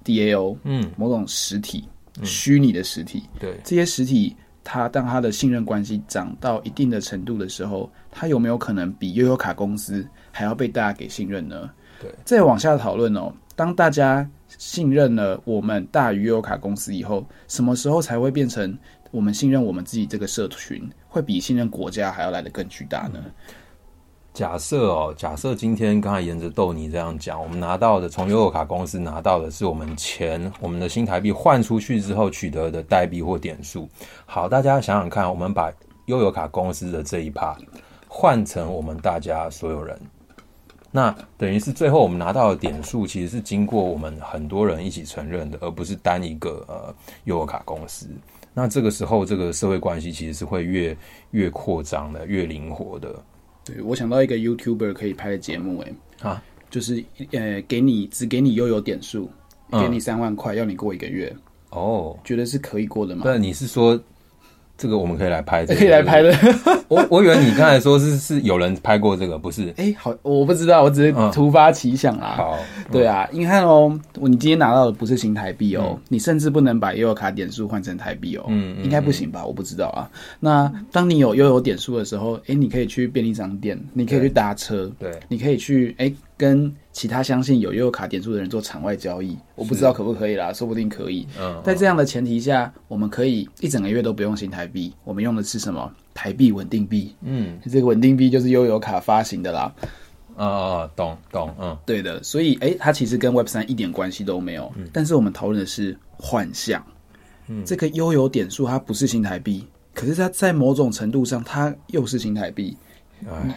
DAO，嗯，某种实体，虚拟、嗯、的实体。对，这些实体，它当它的信任关系涨到一定的程度的时候，它有没有可能比悠游卡公司还要被大家给信任呢？对，再往下讨论哦，当大家信任了我们大于优卡公司以后，什么时候才会变成我们信任我们自己这个社群，会比信任国家还要来得更巨大呢？假设哦，假设今天刚才沿着豆泥这样讲，我们拿到的从优游卡公司拿到的是我们钱，我们的新台币换出去之后取得的代币或点数。好，大家想想看，我们把优游卡公司的这一趴换成我们大家所有人，那等于是最后我们拿到的点数其实是经过我们很多人一起承认的，而不是单一个呃优游卡公司。那这个时候，这个社会关系其实是会越越扩张的，越灵活的。对，我想到一个 YouTuber 可以拍的节目，哎，啊，就是呃，给你只给你悠游点数，给你三万块，要你过一个月，哦，觉得是可以过的吗？对，你是说？这个我们可以来拍，可以来拍的。我我以为你刚才说是是有人拍过这个，不是？哎、欸，好，我不知道，我只是突发奇想啊。好，对啊，你看哦，你今天拿到的不是新台币哦，你甚至不能把悠游卡点数换成台币哦。嗯，应该不行吧？我不知道啊。那当你有悠游点数的时候，哎，你可以去便利商店，你可以去搭车，对，你可以去哎。跟其他相信有悠游卡点数的人做场外交易，我不知道可不可以啦，说不定可以。嗯，在这样的前提下，我们可以一整个月都不用新台币，我们用的是什么？台币稳定币。嗯，这个稳定币就是悠游卡发行的啦。哦哦，懂懂，嗯，对的。所以，哎，它其实跟 Web 三一点关系都没有。嗯，但是我们讨论的是幻象。嗯，这个悠游点数它不是新台币，可是它在某种程度上，它又是新台币。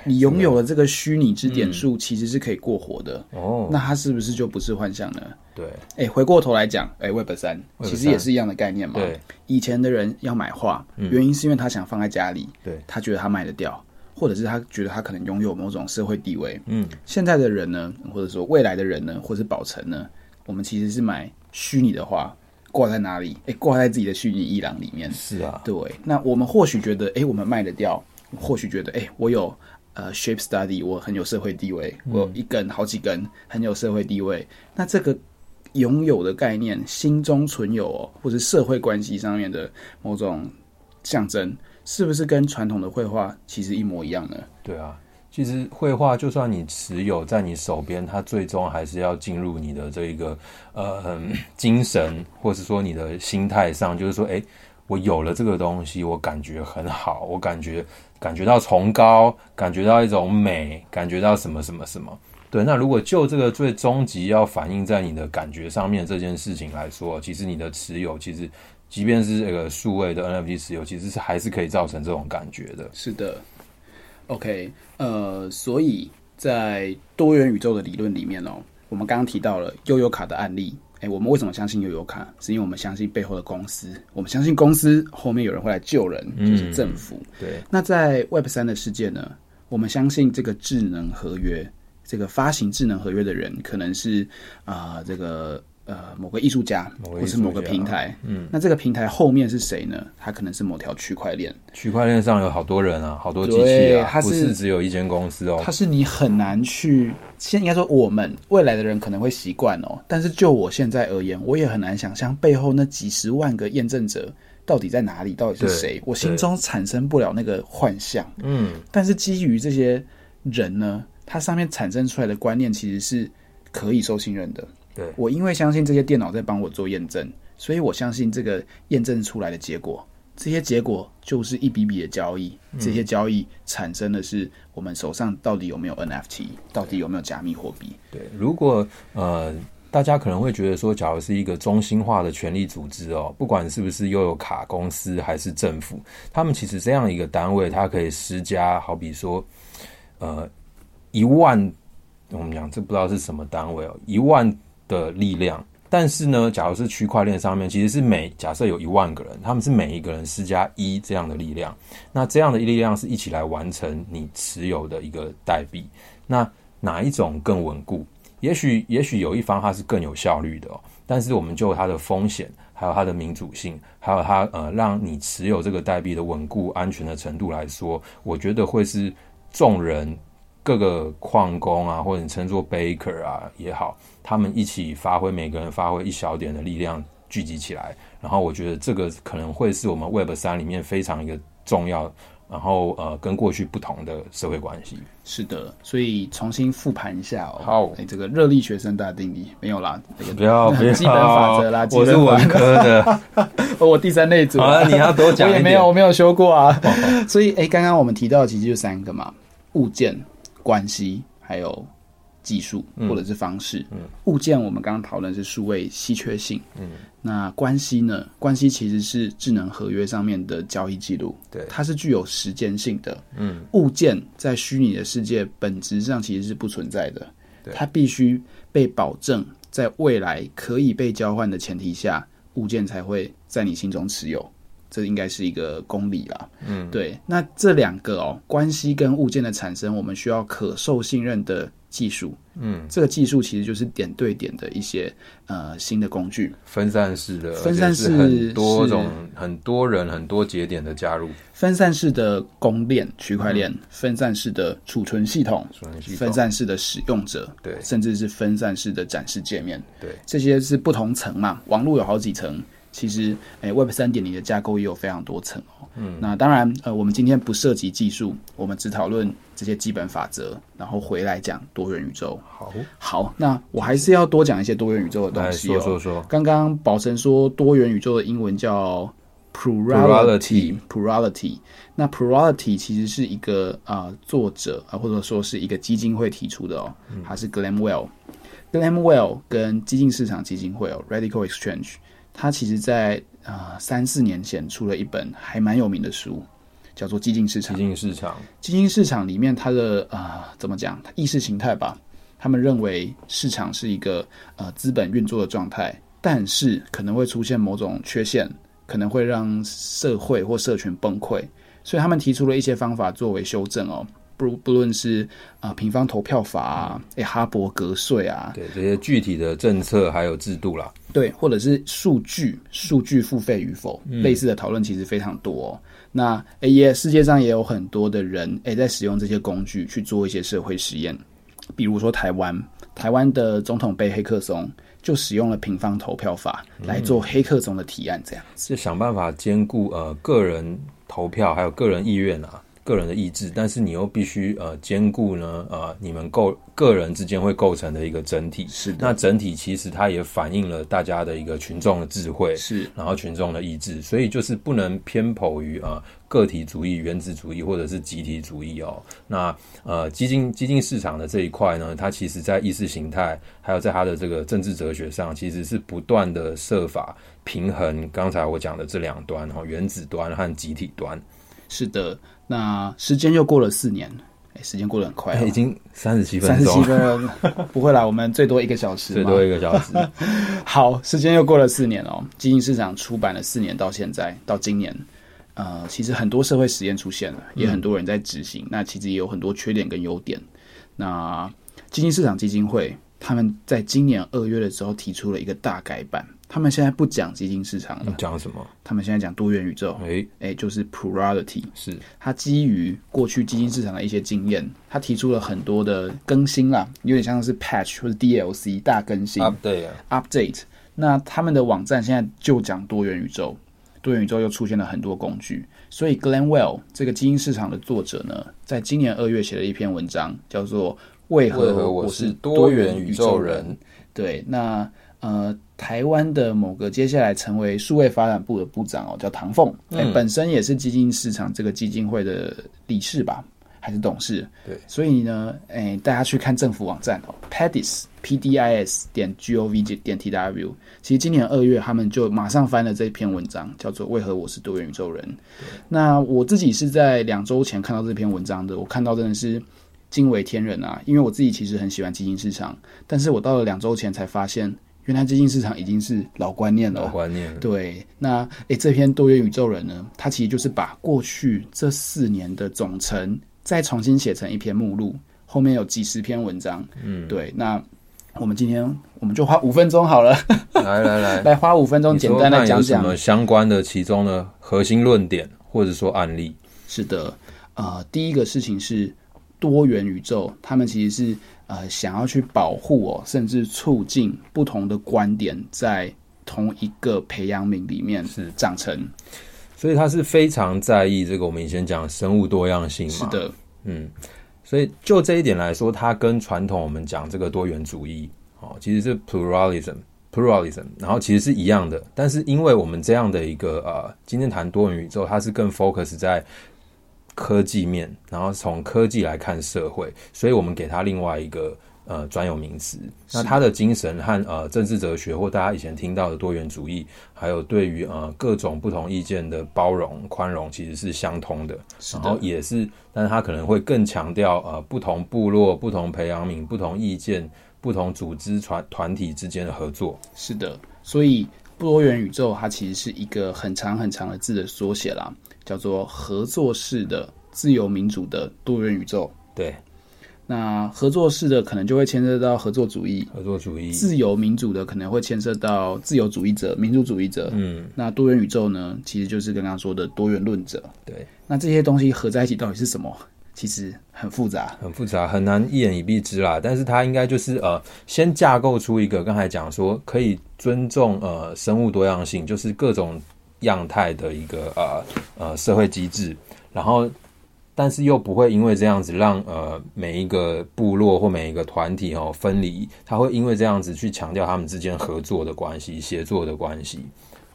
你拥有了这个虚拟之点数，其实是可以过活的哦。那它是不是就不是幻象呢？对，哎，回过头来讲，哎，Web 三其实也是一样的概念嘛。对，以前的人要买画，原因是因为他想放在家里，对，他觉得他卖得掉，或者是他觉得他可能拥有某种社会地位。嗯，现在的人呢，或者说未来的人呢，或者是宝城呢，我们其实是买虚拟的画，挂在哪里？哎，挂在自己的虚拟艺廊里面。是啊，对。那我们或许觉得，哎，我们卖得掉。或许觉得，哎、欸，我有呃，shape study，我很有社会地位，我有一根、好几根很有社会地位。那这个拥有的概念，心中存有哦，或者社会关系上面的某种象征，是不是跟传统的绘画其实一模一样呢？对啊，其实绘画就算你持有在你手边，它最终还是要进入你的这一个呃精神，或是说你的心态上，就是说，哎、欸。我有了这个东西，我感觉很好，我感觉感觉到崇高，感觉到一种美，感觉到什么什么什么。对，那如果就这个最终极要反映在你的感觉上面这件事情来说，其实你的持有，其实即便是这个数位的 NFT 持有，其实是还是可以造成这种感觉的。是的，OK，呃，所以在多元宇宙的理论里面哦，我们刚刚提到了悠悠卡的案例。哎，我们为什么相信悠游卡？是因为我们相信背后的公司，我们相信公司后面有人会来救人，就是政府。嗯、对。那在 Web 三的世界呢？我们相信这个智能合约，这个发行智能合约的人，可能是啊、呃，这个。呃，某个艺术家，或是某个平台，嗯，那这个平台后面是谁呢？它可能是某条区块链。区块链上有好多人啊，好多机器啊，它是不是只有一间公司哦。它是你很难去，现应该说我们未来的人可能会习惯哦，但是就我现在而言，我也很难想象背后那几十万个验证者到底在哪里，到底是谁？我心中产生不了那个幻象。嗯，但是基于这些人呢，它上面产生出来的观念其实是可以受信任的。对，我因为相信这些电脑在帮我做验证，所以我相信这个验证出来的结果，这些结果就是一笔笔的交易，这些交易产生的是我们手上到底有没有 NFT，到底有没有加密货币？对，如果呃大家可能会觉得说，假如是一个中心化的权力组织哦，不管是不是又有卡公司还是政府，他们其实这样一个单位，它可以施加，好比说呃一万，我们讲这不知道是什么单位哦，一万。的力量，但是呢，假如是区块链上面，其实是每假设有一万个人，他们是每一个人施加一这样的力量，那这样的力量是一起来完成你持有的一个代币，那哪一种更稳固？也许也许有一方它是更有效率的哦，但是我们就它的风险，还有它的民主性，还有它呃让你持有这个代币的稳固安全的程度来说，我觉得会是众人。各个矿工啊，或者你称作 baker 啊也好，他们一起发挥，每个人发挥一小点的力量聚集起来，然后我觉得这个可能会是我们 Web 三里面非常一个重要然后呃，跟过去不同的社会关系。是的，所以重新复盘一下哦。好，哎，这个热力学生大定义没有啦，这个不要 不要，基本法则啦，我是文科的，我第三类组啊，你要多讲。我也没有，我没有修过啊。所以哎，刚刚我们提到的其实就三个嘛，物件、关系，还有。技术或者是方式，嗯，物件我们刚刚讨论是数位稀缺性，嗯，那关系呢？关系其实是智能合约上面的交易记录，对，它是具有时间性的，嗯，物件在虚拟的世界本质上其实是不存在的，它必须被保证在未来可以被交换的前提下，物件才会在你心中持有，这应该是一个公理啦，嗯，对，那这两个哦，关系跟物件的产生，我们需要可受信任的。技术，嗯，这个技术其实就是点对点的一些呃新的工具，分散式的，分散式很多种很多人很多节点的加入，分散式的供链区块链，分散式的储存系统，分散式的使用者，对，甚至是分散式的展示界面，对，这些是不同层嘛，网络有好几层。其实，诶，Web 三点零的架构也有非常多层哦。嗯，那当然，呃，我们今天不涉及技术，我们只讨论这些基本法则，然后回来讲多元宇宙。好，好，那我还是要多讲一些多元宇宙的东西哦。说说说，刚刚宝成说多元宇宙的英文叫 Plurality，Plurality。那 Plurality 其实是一个啊、呃、作者啊，或者说是一个基金会提出的哦。它是 Glenwell。嗯 Glamwell 跟激进市场基金会哦，Radical Exchange。他其实在，在啊三四年前出了一本还蛮有名的书，叫做《激进市场》。激进市场，激进市场里面，它的啊、呃、怎么讲？意识形态吧。他们认为市场是一个呃资本运作的状态，但是可能会出现某种缺陷，可能会让社会或社群崩溃。所以他们提出了一些方法作为修正哦。不不论是啊、呃、平方投票法啊，诶哈伯格税啊，对这些具体的政策还有制度啦，对，或者是数据数据付费与否，嗯、类似的讨论其实非常多、哦。那哎也世界上也有很多的人诶在使用这些工具去做一些社会实验，比如说台湾，台湾的总统杯黑客松就使用了平方投票法来做黑客松的提案，这样是想办法兼顾呃个人投票还有个人意愿啊。个人的意志，但是你又必须呃兼顾呢呃你们构个人之间会构成的一个整体，是的。那整体其实它也反映了大家的一个群众的智慧，是，然后群众的意志，所以就是不能偏颇于啊、呃、个体主义、原子主义或者是集体主义哦。那呃基金基金市场的这一块呢，它其实在意识形态还有在它的这个政治哲学上，其实是不断的设法平衡刚才我讲的这两端哈、哦，原子端和集体端，是的。那时间又过了四年，哎、欸，时间过得很快、哦，已经三十七分钟，三十七分钟，不会啦，我们最多一个小时，最多一个小时。好，时间又过了四年哦，基金市场出版了四年，到现在到今年，呃，其实很多社会实验出现了，也很多人在执行。嗯、那其实也有很多缺点跟优点。那基金市场基金会他们在今年二月的时候提出了一个大改版。他们现在不讲基金市场了，讲什么？他们现在讲多元宇宙。哎、欸欸、就是 plurality。是，它基于过去基金市场的一些经验，它提出了很多的更新啦，有点像是 patch 或者 DLC 大更新。update、啊、update。那他们的网站现在就讲多元宇宙，多元宇宙又出现了很多工具。所以 Glenwell 这个基金市场的作者呢，在今年二月写了一篇文章，叫做《为何我是多元宇宙人》。对，那。呃，台湾的某个接下来成为数位发展部的部长哦，叫唐凤，哎、嗯欸，本身也是基金市场这个基金会的理事吧，还是董事？对，所以呢，哎、欸，大家去看政府网站哦，PDIS P D I S 点 G O V 点 T W，其实今年二月他们就马上翻了这篇文章，叫做《为何我是多元宇宙人》。那我自己是在两周前看到这篇文章的，我看到真的是惊为天人啊！因为我自己其实很喜欢基金市场，但是我到了两周前才发现。原来基金市场已经是老观念了。老观念。对，那诶、欸，这篇多元宇宙人呢，他其实就是把过去这四年的总成再重新写成一篇目录，后面有几十篇文章。嗯，对。那我们今天我们就花五分钟好了。来来来，来花五分钟简单的讲讲什么相关的其中的核心论点，或者说案例。是的，呃，第一个事情是多元宇宙，他们其实是。呃，想要去保护哦，甚至促进不同的观点在同一个培养皿里面是长成。所以他是非常在意这个我们以前讲生物多样性嘛。是的，嗯，所以就这一点来说，它跟传统我们讲这个多元主义哦，其实是 pluralism，pluralism，然后其实是一样的。但是因为我们这样的一个呃，今天谈多元宇宙，它是更 focus 在科技面，然后从科技来看社会，所以我们给他另外一个。呃，专有名词。那他的精神和呃政治哲学，或大家以前听到的多元主义，还有对于呃各种不同意见的包容、宽容，其实是相通的。的。然后也是，但是他可能会更强调呃不同部落、不同培养皿、不同意见、不同组织团团体之间的合作。是的。所以多元宇宙它其实是一个很长很长的字的缩写啦，叫做合作式的自由民主的多元宇宙。对。那合作式的可能就会牵涉到合作主义，合作主义；自由民主的可能会牵涉到自由主义者、民主主义者。嗯，那多元宇宙呢，其实就是刚刚说的多元论者。对，那这些东西合在一起到底是什么？其实很复杂，很复杂，很难一言以蔽之啦。但是它应该就是呃，先架构出一个刚才讲说可以尊重呃生物多样性，就是各种样态的一个呃呃社会机制，然后。但是又不会因为这样子让呃每一个部落或每一个团体哦分离，他会因为这样子去强调他们之间合作的关系、协作的关系，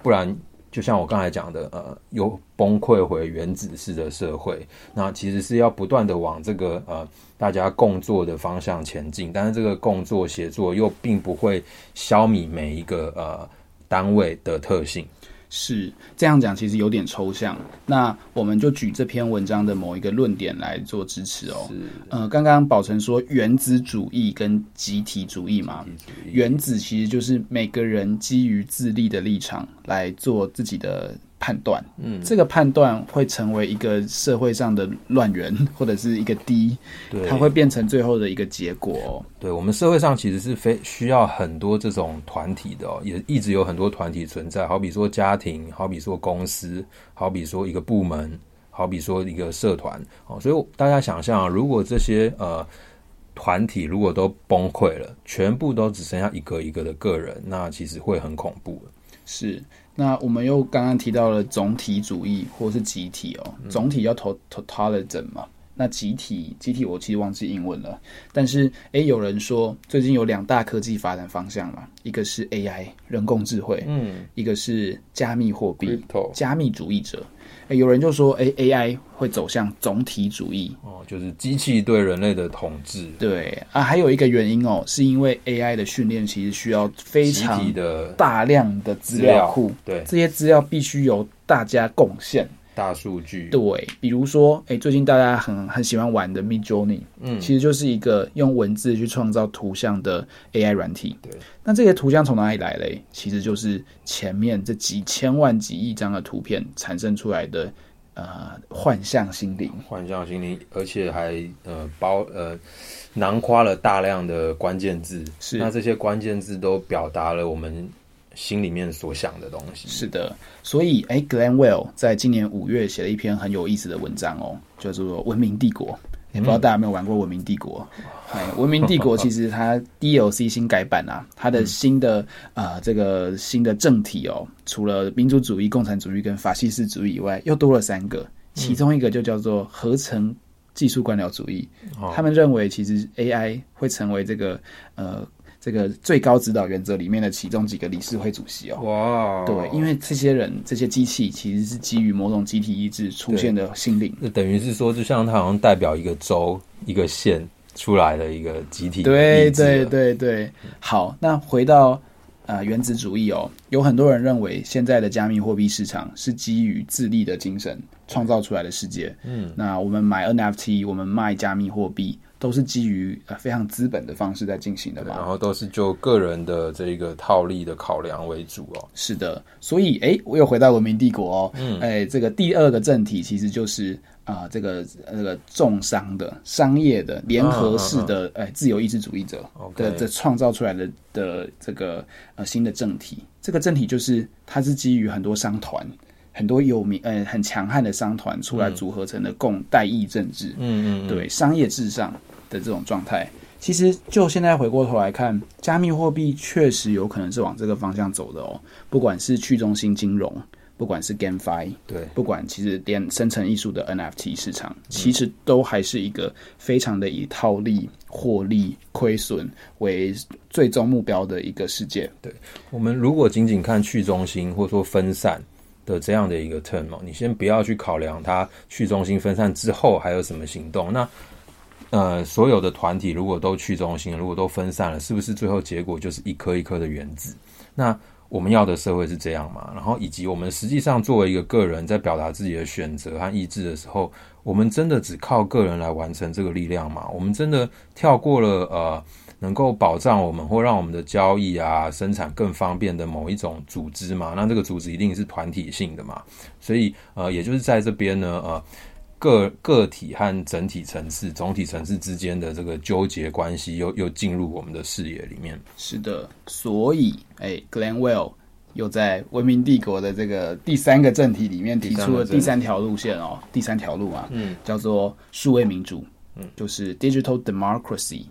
不然就像我刚才讲的，呃，又崩溃回原子式的社会。那其实是要不断的往这个呃大家共作的方向前进，但是这个共作协作又并不会消弭每一个呃单位的特性。是这样讲，其实有点抽象。那我们就举这篇文章的某一个论点来做支持哦。是，呃，刚刚宝成说原子主义跟集体主义嘛，原子其实就是每个人基于自立的立场来做自己的。判断，嗯，这个判断会成为一个社会上的乱源，或者是一个低，对，它会变成最后的一个结果哦。对，我们社会上其实是非需要很多这种团体的哦，也一直有很多团体存在，好比说家庭，好比说公司，好比说一个部门，好比说一个社团哦。所以大家想象，啊如果这些呃团体如果都崩溃了，全部都只剩下一个一个的个人，那其实会很恐怖。是。那我们又刚刚提到了总体主义或是集体哦，总体要 totalitarian 嘛，那集体集体我其实忘记英文了，但是诶，有人说最近有两大科技发展方向嘛，一个是 AI 人工智慧，嗯，一个是加密货币，加密主义者。诶、有人就说，哎、欸、，AI 会走向总体主义哦，就是机器对人类的统治。对啊，还有一个原因哦，是因为 AI 的训练其实需要非常的大量的资料库，对，这些资料必须由大家贡献。大数据对，比如说，哎、欸，最近大家很很喜欢玩的 Midjourney，嗯，其实就是一个用文字去创造图像的 AI 软体。对，那这些图像从哪里来嘞？其实就是前面这几千万、几亿张的图片产生出来的，呃，幻象心灵，幻象心灵，而且还呃包呃囊括了大量的关键字。是，那这些关键字都表达了我们。心里面所想的东西是的，所以哎，Glenn Well 在今年五月写了一篇很有意思的文章哦，叫做《文明帝国》。也不知道大家有没有玩过《文明帝国》？哎，《文明帝国》其实它 DLC 新改版啊，它的新的啊、呃、这个新的政体哦，除了民族主义、共产主义跟法西斯主义以外，又多了三个，其中一个就叫做合成技术官僚主义。他们认为其实 AI 会成为这个呃。这个最高指导原则里面的其中几个理事会主席哦，哇，对，因为这些人这些机器其实是基于某种集体意志出现的心灵，那等于是说，就像他好像代表一个州一个县出来的一个集体，对对对对。好，那回到呃原子主义哦，有很多人认为现在的加密货币市场是基于自立的精神创造出来的世界，嗯，那我们买 NFT，我们卖加密货币。都是基于呃非常资本的方式在进行的嘛，然后都是就个人的这个套利的考量为主哦。是的，所以哎，我又回到文明帝国哦，嗯，哎，这个第二个政体其实就是啊、呃，这个那个重商的商业的联合式的哎、嗯、自由意志主义者的这创造出来的的这个呃新的政体，这个政体就是它是基于很多商团。很多有名呃很强悍的商团出来组合成的共代议政治，嗯嗯，对商业至上的这种状态，其实就现在回过头来看，加密货币确实有可能是往这个方向走的哦。不管是去中心金融，不管是 GameFi，对，不管其实连生成艺术的 NFT 市场，其实都还是一个非常的以套利、获利、亏损为最终目标的一个世界。对，我们如果仅仅看去中心或者说分散的这样的一个 term，你先不要去考量它去中心分散之后还有什么行动。那呃，所有的团体如果都去中心，如果都分散了，是不是最后结果就是一颗一颗的原子？那我们要的社会是这样嘛？然后以及我们实际上作为一个个人，在表达自己的选择和意志的时候，我们真的只靠个人来完成这个力量吗？我们真的跳过了呃，能够保障我们或让我们的交易啊、生产更方便的某一种组织吗？那这个组织一定是团体性的嘛？所以呃，也就是在这边呢，呃。个个体和整体层次、总体层次之间的这个纠结关系，又又进入我们的视野里面。是的，所以，哎、欸，Glenn Well 又在文明帝国的这个第三个正题里面提出了第三条路线哦，第三条路啊，嗯，叫做数位民主，嗯，就是 Digital Democracy。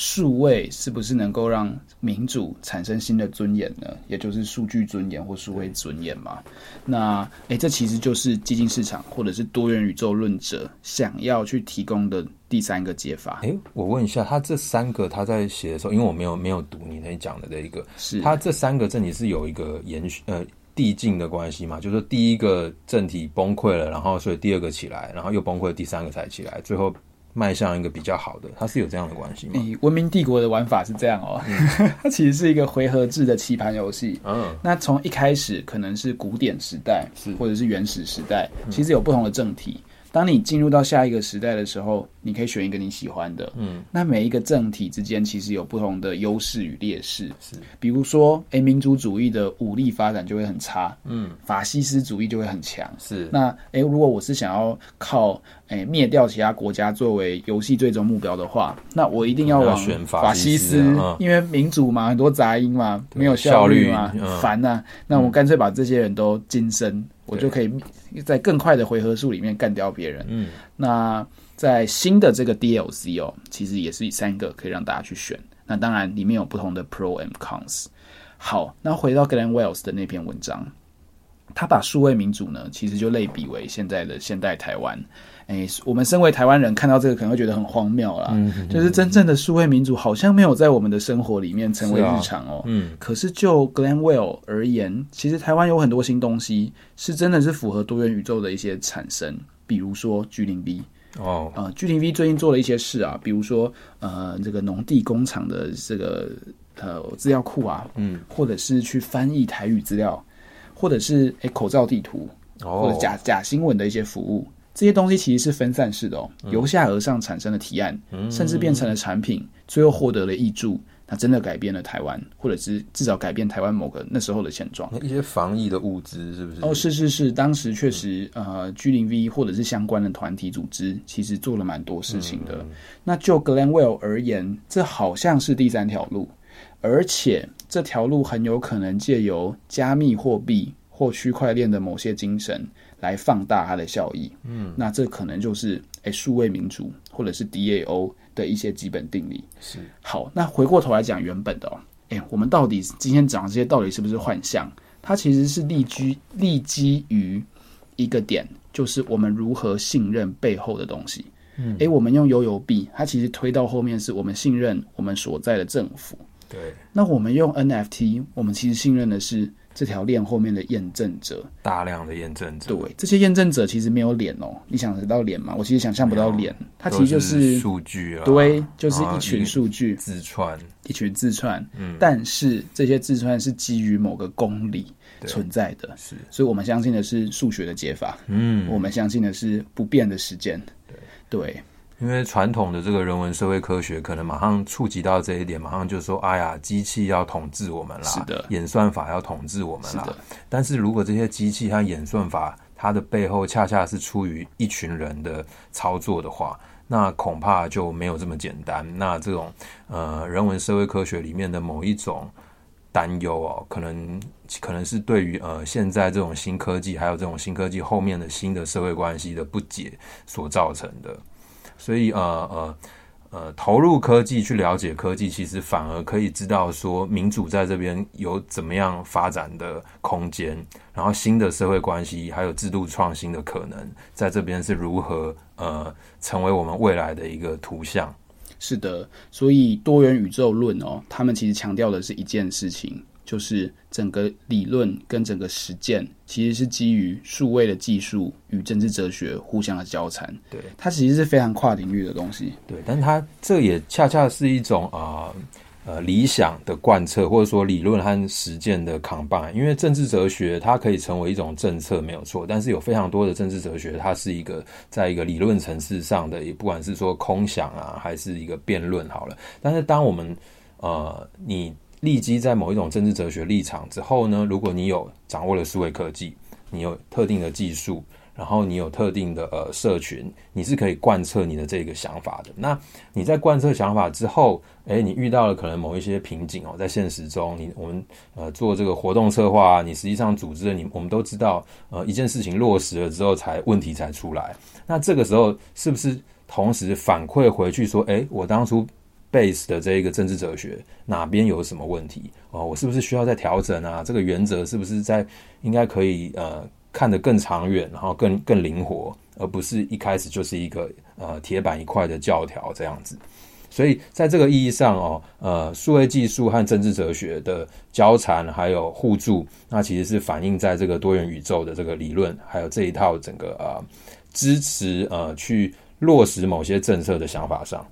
数位是不是能够让民主产生新的尊严呢？也就是数据尊严或数位尊严嘛？那诶、欸，这其实就是基金市场或者是多元宇宙论者想要去提供的第三个解法。诶、欸，我问一下，他这三个他在写的时候，因为我没有没有读你那讲的这一个，是他这三个正体是有一个延续呃递进的关系嘛？就是说第一个正体崩溃了，然后所以第二个起来，然后又崩溃，第三个才起来，最后。迈向一个比较好的，它是有这样的关系吗？以，文明帝国的玩法是这样哦，嗯、它其实是一个回合制的棋盘游戏。嗯，那从一开始可能是古典时代，是或者是原始时代，其实有不同的政体。当你进入到下一个时代的时候，你可以选一个你喜欢的。嗯，那每一个政体之间其实有不同的优势与劣势。是，比如说，诶，民族主义的武力发展就会很差。嗯，法西斯主义就会很强。是，那诶，如果我是想要靠诶灭掉其他国家作为游戏最终目标的话，那我一定要往法西斯，因为民主嘛，很多杂音嘛，没有效率嘛，烦呐。那我干脆把这些人都晋升。我就可以在更快的回合数里面干掉别人。嗯，那在新的这个 DLC 哦，其实也是三个可以让大家去选。那当然里面有不同的 Pro and Cons。好，那回到 Glenn Wells 的那篇文章，他把数位民主呢，其实就类比为现在的现代台湾。哎、欸，我们身为台湾人看到这个可能会觉得很荒谬啦。嗯，嗯，就是真正的数位民主好像没有在我们的生活里面成为日常哦。嗯，可是就 Glenn Well 而言，其实台湾有很多新东西是真的是符合多元宇宙的一些产生，比如说 G0V 哦，呃，G0V 最近做了一些事啊，比如说呃，这个农地工厂的这个呃资料库啊，嗯，或者是去翻译台语资料，或者是哎、欸、口罩地图，哦，或者假假新闻的一些服务。这些东西其实是分散式的哦，由下而上产生的提案，嗯、甚至变成了产品，最后获得了益助，它真的改变了台湾，或者是至少改变台湾某个那时候的现状。一些防疫的物资是不是？哦，是是是，当时确实，嗯、呃居零 v 或者是相关的团体组织，其实做了蛮多事情的。嗯、那就 Glenn Well 而言，这好像是第三条路，而且这条路很有可能借由加密货币或区块链的某些精神。来放大它的效益，嗯，那这可能就是诶数位民主或者是 DAO 的一些基本定理。是好，那回过头来讲原本的哦，诶，我们到底今天讲的这些到底是不是幻象？它其实是立居立基于一个点，就是我们如何信任背后的东西。嗯，诶，我们用悠游币，它其实推到后面是我们信任我们所在的政府。对，那我们用 NFT，我们其实信任的是。这条链后面的验证者，大量的验证者，对，这些验证者其实没有脸哦，你想得到脸吗？我其实想象不到脸，它其实就是数据啊，对，就是一群数据。自串，一群自串，嗯，但是这些自串是基于某个公理存在的，是，所以我们相信的是数学的解法，嗯，我们相信的是不变的时间，对，对。因为传统的这个人文社会科学可能马上触及到这一点，马上就说：“哎呀，机器要统治我们啦，是的，演算法要统治我们啦。”但是如果这些机器和演算法它的背后恰恰是出于一群人的操作的话，那恐怕就没有这么简单。那这种呃人文社会科学里面的某一种担忧哦，可能可能是对于呃现在这种新科技，还有这种新科技后面的新的社会关系的不解所造成的。所以呃呃呃投入科技去了解科技，其实反而可以知道说民主在这边有怎么样发展的空间，然后新的社会关系还有制度创新的可能，在这边是如何呃成为我们未来的一个图像。是的，所以多元宇宙论哦，他们其实强调的是一件事情。就是整个理论跟整个实践，其实是基于数位的技术与政治哲学互相的交缠。对，它其实是非常跨领域的东西。对，但它这也恰恰是一种啊呃，呃理想的贯彻，或者说理论和实践的 combine。因为政治哲学它可以成为一种政策没有错，但是有非常多的政治哲学，它是一个在一个理论层次上的，也不管是说空想啊，还是一个辩论好了。但是当我们呃你。立基在某一种政治哲学立场之后呢，如果你有掌握了数位科技，你有特定的技术，然后你有特定的呃社群，你是可以贯彻你的这个想法的。那你在贯彻想法之后，诶，你遇到了可能某一些瓶颈哦，在现实中，你我们呃做这个活动策划，你实际上组织的你，我们都知道，呃，一件事情落实了之后，才问题才出来。那这个时候是不是同时反馈回去说，诶，我当初。Base 的这一个政治哲学哪边有什么问题哦？我是不是需要再调整啊？这个原则是不是在应该可以呃看得更长远，然后更更灵活，而不是一开始就是一个呃铁板一块的教条这样子？所以在这个意义上哦，呃，数位技术和政治哲学的交缠还有互助，那其实是反映在这个多元宇宙的这个理论，还有这一套整个呃支持呃去落实某些政策的想法上。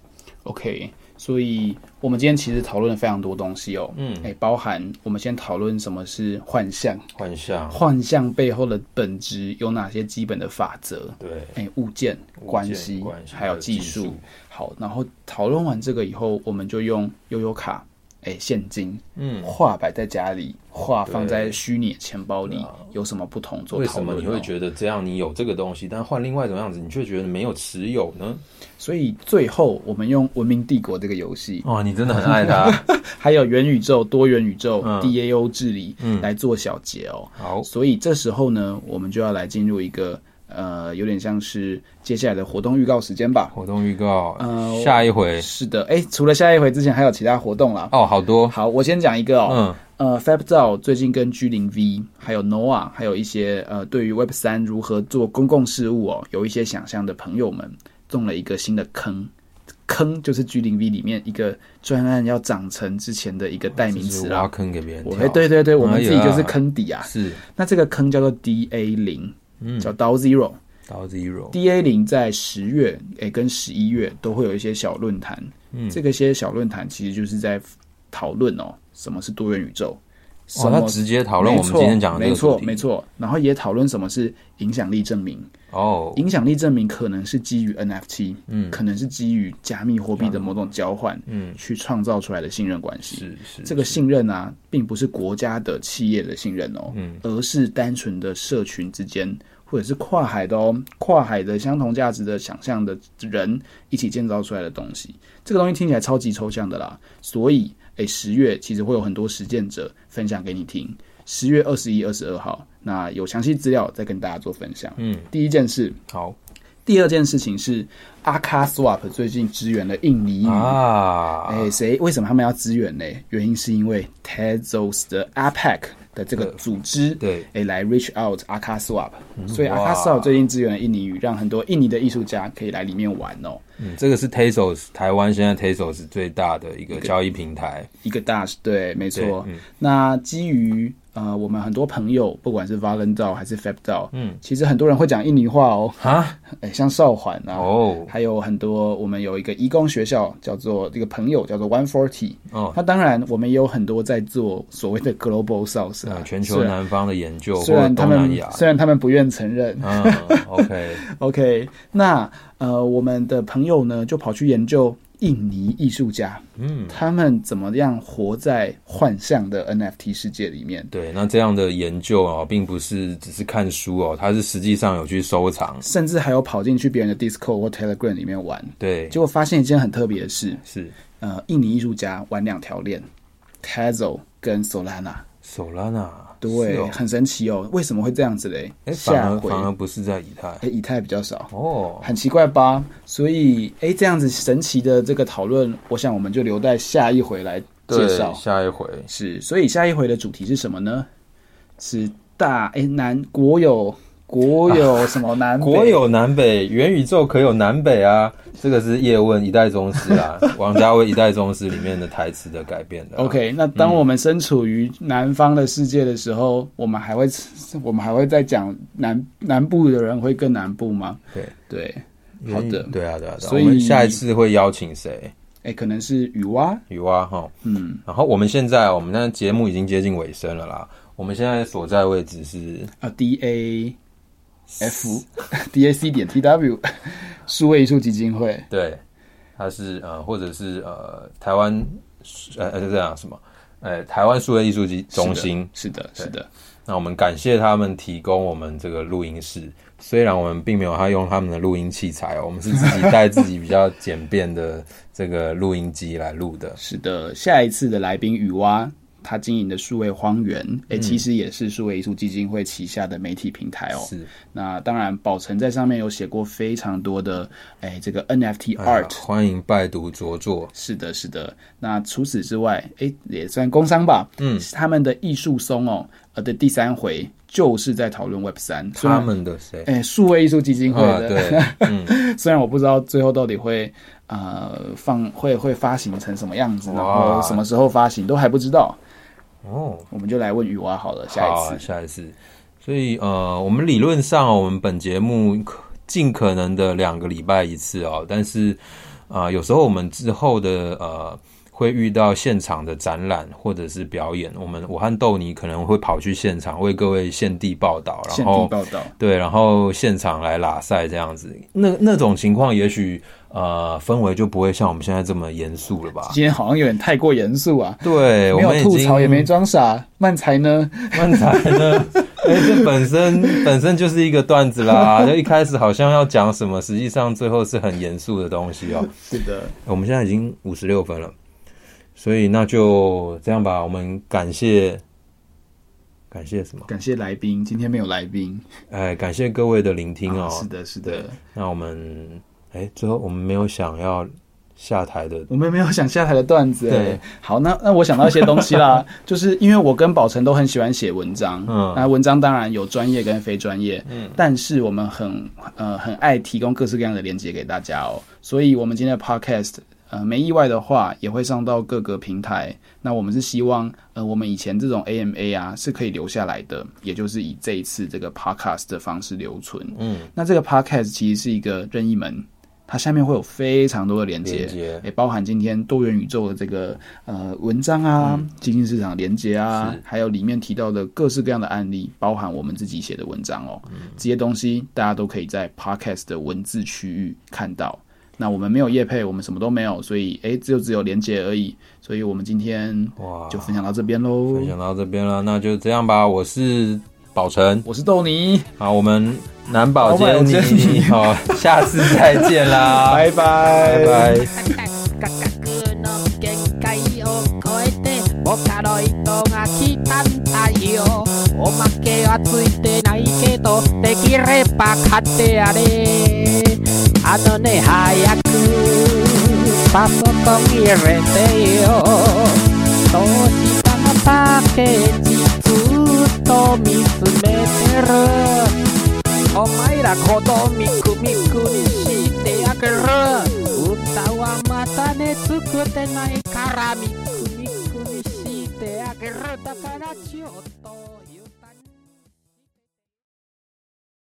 OK。所以，我们今天其实讨论了非常多东西哦。嗯，哎，包含我们先讨论什么是幻象，幻象，幻象背后的本质有哪些基本的法则？对，哎，物件关系，还有技术。好，然后讨论完这个以后，我们就用悠悠卡。哎，现金，嗯，画摆在家里，画放在虚拟钱包里，啊、有什么不同做？为什么你会觉得这样？你有这个东西，但换另外一种样子，你却觉得没有持有呢？所以最后，我们用《文明帝国》这个游戏，哦，你真的很爱它。还有元宇宙、多元宇宙、嗯、DAO 治理，嗯，来做小结哦。好，所以这时候呢，我们就要来进入一个。呃，有点像是接下来的活动预告时间吧。活动预告，呃，下一回是的，哎，除了下一回之前还有其他活动啦。哦，好多。好，我先讲一个哦。嗯。呃，FabDAO 最近跟 G 零 V 还有 Noah 还有一些呃，对于 Web 三如何做公共事务哦，有一些想象的朋友们，中了一个新的坑。坑就是 G 零 V 里面一个专案要长成之前的一个代名词挖坑给别人跳。哎，对对对，我们自己就是坑底啊。是。那这个坑叫做 DA 零。嗯，叫 DAO Zero，DAO Zero，DA 零在十月诶跟十一月都会有一些小论坛，嗯，这个些小论坛其实就是在讨论哦，什么是多元宇宙，哦，他直接讨论我们今天讲的，没错没错，然后也讨论什么是影响力证明，哦，影响力证明可能是基于 NFT，嗯，可能是基于加密货币的某种交换，嗯，去创造出来的信任关系，是是，这个信任啊，并不是国家的企业的信任哦，嗯，而是单纯的社群之间。或者是跨海的哦，跨海的相同价值的想象的人一起建造出来的东西，这个东西听起来超级抽象的啦。所以，诶，十月其实会有很多实践者分享给你听。十月二十一、二十二号，那有详细资料再跟大家做分享。嗯，第一件事好，第二件事情是阿卡 Swap 最近支援了印尼语啊。诶，谁？为什么他们要支援呢？原因是因为 Tezos 的 APEC。的这个组织，对，哎，来 reach out 阿卡 Swap，所以阿卡 Swap 最近支援了印尼语，让很多印尼的艺术家可以来里面玩哦。嗯，这个是 Tezos 台湾现在 Tezos 最大的一个交易平台，一个，大，对，没错。嗯，那基于。呃，我们很多朋友，不管是 Valentao 还是 FabDAO，嗯，其实很多人会讲印尼话哦，啊，哎，像少环啊，哦，还有很多，我们有一个义工学校，叫做这个朋友叫做 One Forty，哦，那当然我们也有很多在做所谓的 Global South 啊，全球南方的研究，虽然他们虽然他们不愿承认，嗯，OK。OK，那呃，我们的朋友呢就跑去研究。印尼艺术家，嗯，他们怎么样活在幻象的 NFT 世界里面？对，那这样的研究哦，并不是只是看书哦，他是实际上有去收藏，甚至还有跑进去别人的 Discord 或 Telegram 里面玩。对，结果发现一件很特别的事，是呃，印尼艺术家玩两条链，Tezos 跟 Solana。Solana，对，哦、很神奇哦。为什么会这样子嘞？哎、欸，反而反而不是在以太，哎、欸，以太比较少哦，很奇怪吧？所以，哎、欸，这样子神奇的这个讨论，我想我们就留在下一回来介绍。下一回是，所以下一回的主题是什么呢？是大哎、欸、南国有。国有什么南北？国有南北，元宇宙可有南北啊？这个是叶问一代宗师啊，王家卫一代宗师里面的台词的改编的、啊。OK，那当我们身处于南方的世界的时候，嗯、我们还会我们还会再讲南南部的人会更南部吗？对对，好的，对啊对啊。所以下一次会邀请谁？哎、欸，可能是雨蛙，雨蛙哈。嗯，然后我们现在我们的节目已经接近尾声了啦。我们现在所在位置是啊，D A。F D A C 点 T W 数位艺术基金会，对，它是呃，或者是呃，台湾呃呃，这样什么？呃，台湾数位艺术基中心，是的，是的，是的。那我们感谢他们提供我们这个录音室，虽然我们并没有他用他们的录音器材，我们是自己带自己比较简便的这个录音机来录的。是的，下一次的来宾雨蛙。他经营的数位荒原，哎、欸，其实也是数位艺术基金会旗下的媒体平台哦。是，那当然，宝成在上面有写过非常多的，哎、欸，这个 NFT art，欢迎拜读着作。是的，是的。那除此之外，哎、欸，也算工商吧。嗯，他们的艺术松哦，呃的第三回就是在讨论 Web 三。他们的谁？哎，数位艺术基金会的。啊、对，嗯、虽然我不知道最后到底会呃放会会发行成什么样子，然后什么时候发行都还不知道。哦，我们就来问雨娃好了，下一次，啊、下一次。所以呃，我们理论上，我们本节目尽可能的两个礼拜一次哦。但是啊、呃，有时候我们之后的呃，会遇到现场的展览或者是表演，我们我和豆泥可能会跑去现场为各位现地报道，然后报道对，然后现场来拉赛这样子。那那种情况，也许。呃，氛围就不会像我们现在这么严肃了吧？今天好像有点太过严肃啊。对，没有吐槽，也没装傻。漫才呢？漫才呢？哎、欸，这本身本身就是一个段子啦。就一开始好像要讲什么，实际上最后是很严肃的东西哦、喔。是的，我们现在已经五十六分了，所以那就这样吧。我们感谢感谢什么？感谢来宾，今天没有来宾。哎，感谢各位的聆听哦。是的，是的。那我们。哎，最后我们没有想要下台的，我们没有想下台的段子。对，好，那那我想到一些东西啦，就是因为我跟宝成都很喜欢写文章，嗯，那文章当然有专业跟非专业，嗯，但是我们很呃很爱提供各式各样的连接给大家哦，所以我们今天的 podcast 呃没意外的话也会上到各个平台。那我们是希望呃我们以前这种 AMA 啊是可以留下来的，也就是以这一次这个 podcast 的方式留存。嗯，那这个 podcast 其实是一个任意门。它下面会有非常多的连接，也包含今天多元宇宙的这个呃文章啊，基金市场连接啊，还有里面提到的各式各样的案例，包含我们自己写的文章哦。这些东西大家都可以在 Podcast 的文字区域看到。那我们没有业配，我们什么都没有，所以诶，只有只有连接而已。所以我们今天哇，就分享到这边喽，分享到这边了，那就这样吧。我是。宝成，我是豆泥。好，我们南宝见你，好，下次再见啦，拜拜，拜拜。あのね早くパソコン入れてよ。どうしたのパッケージずっと見つめてる。お前ら子供ミクミクにしてあげる。歌はまたね作ってないからミクミクにしてあげる。だからちょっと。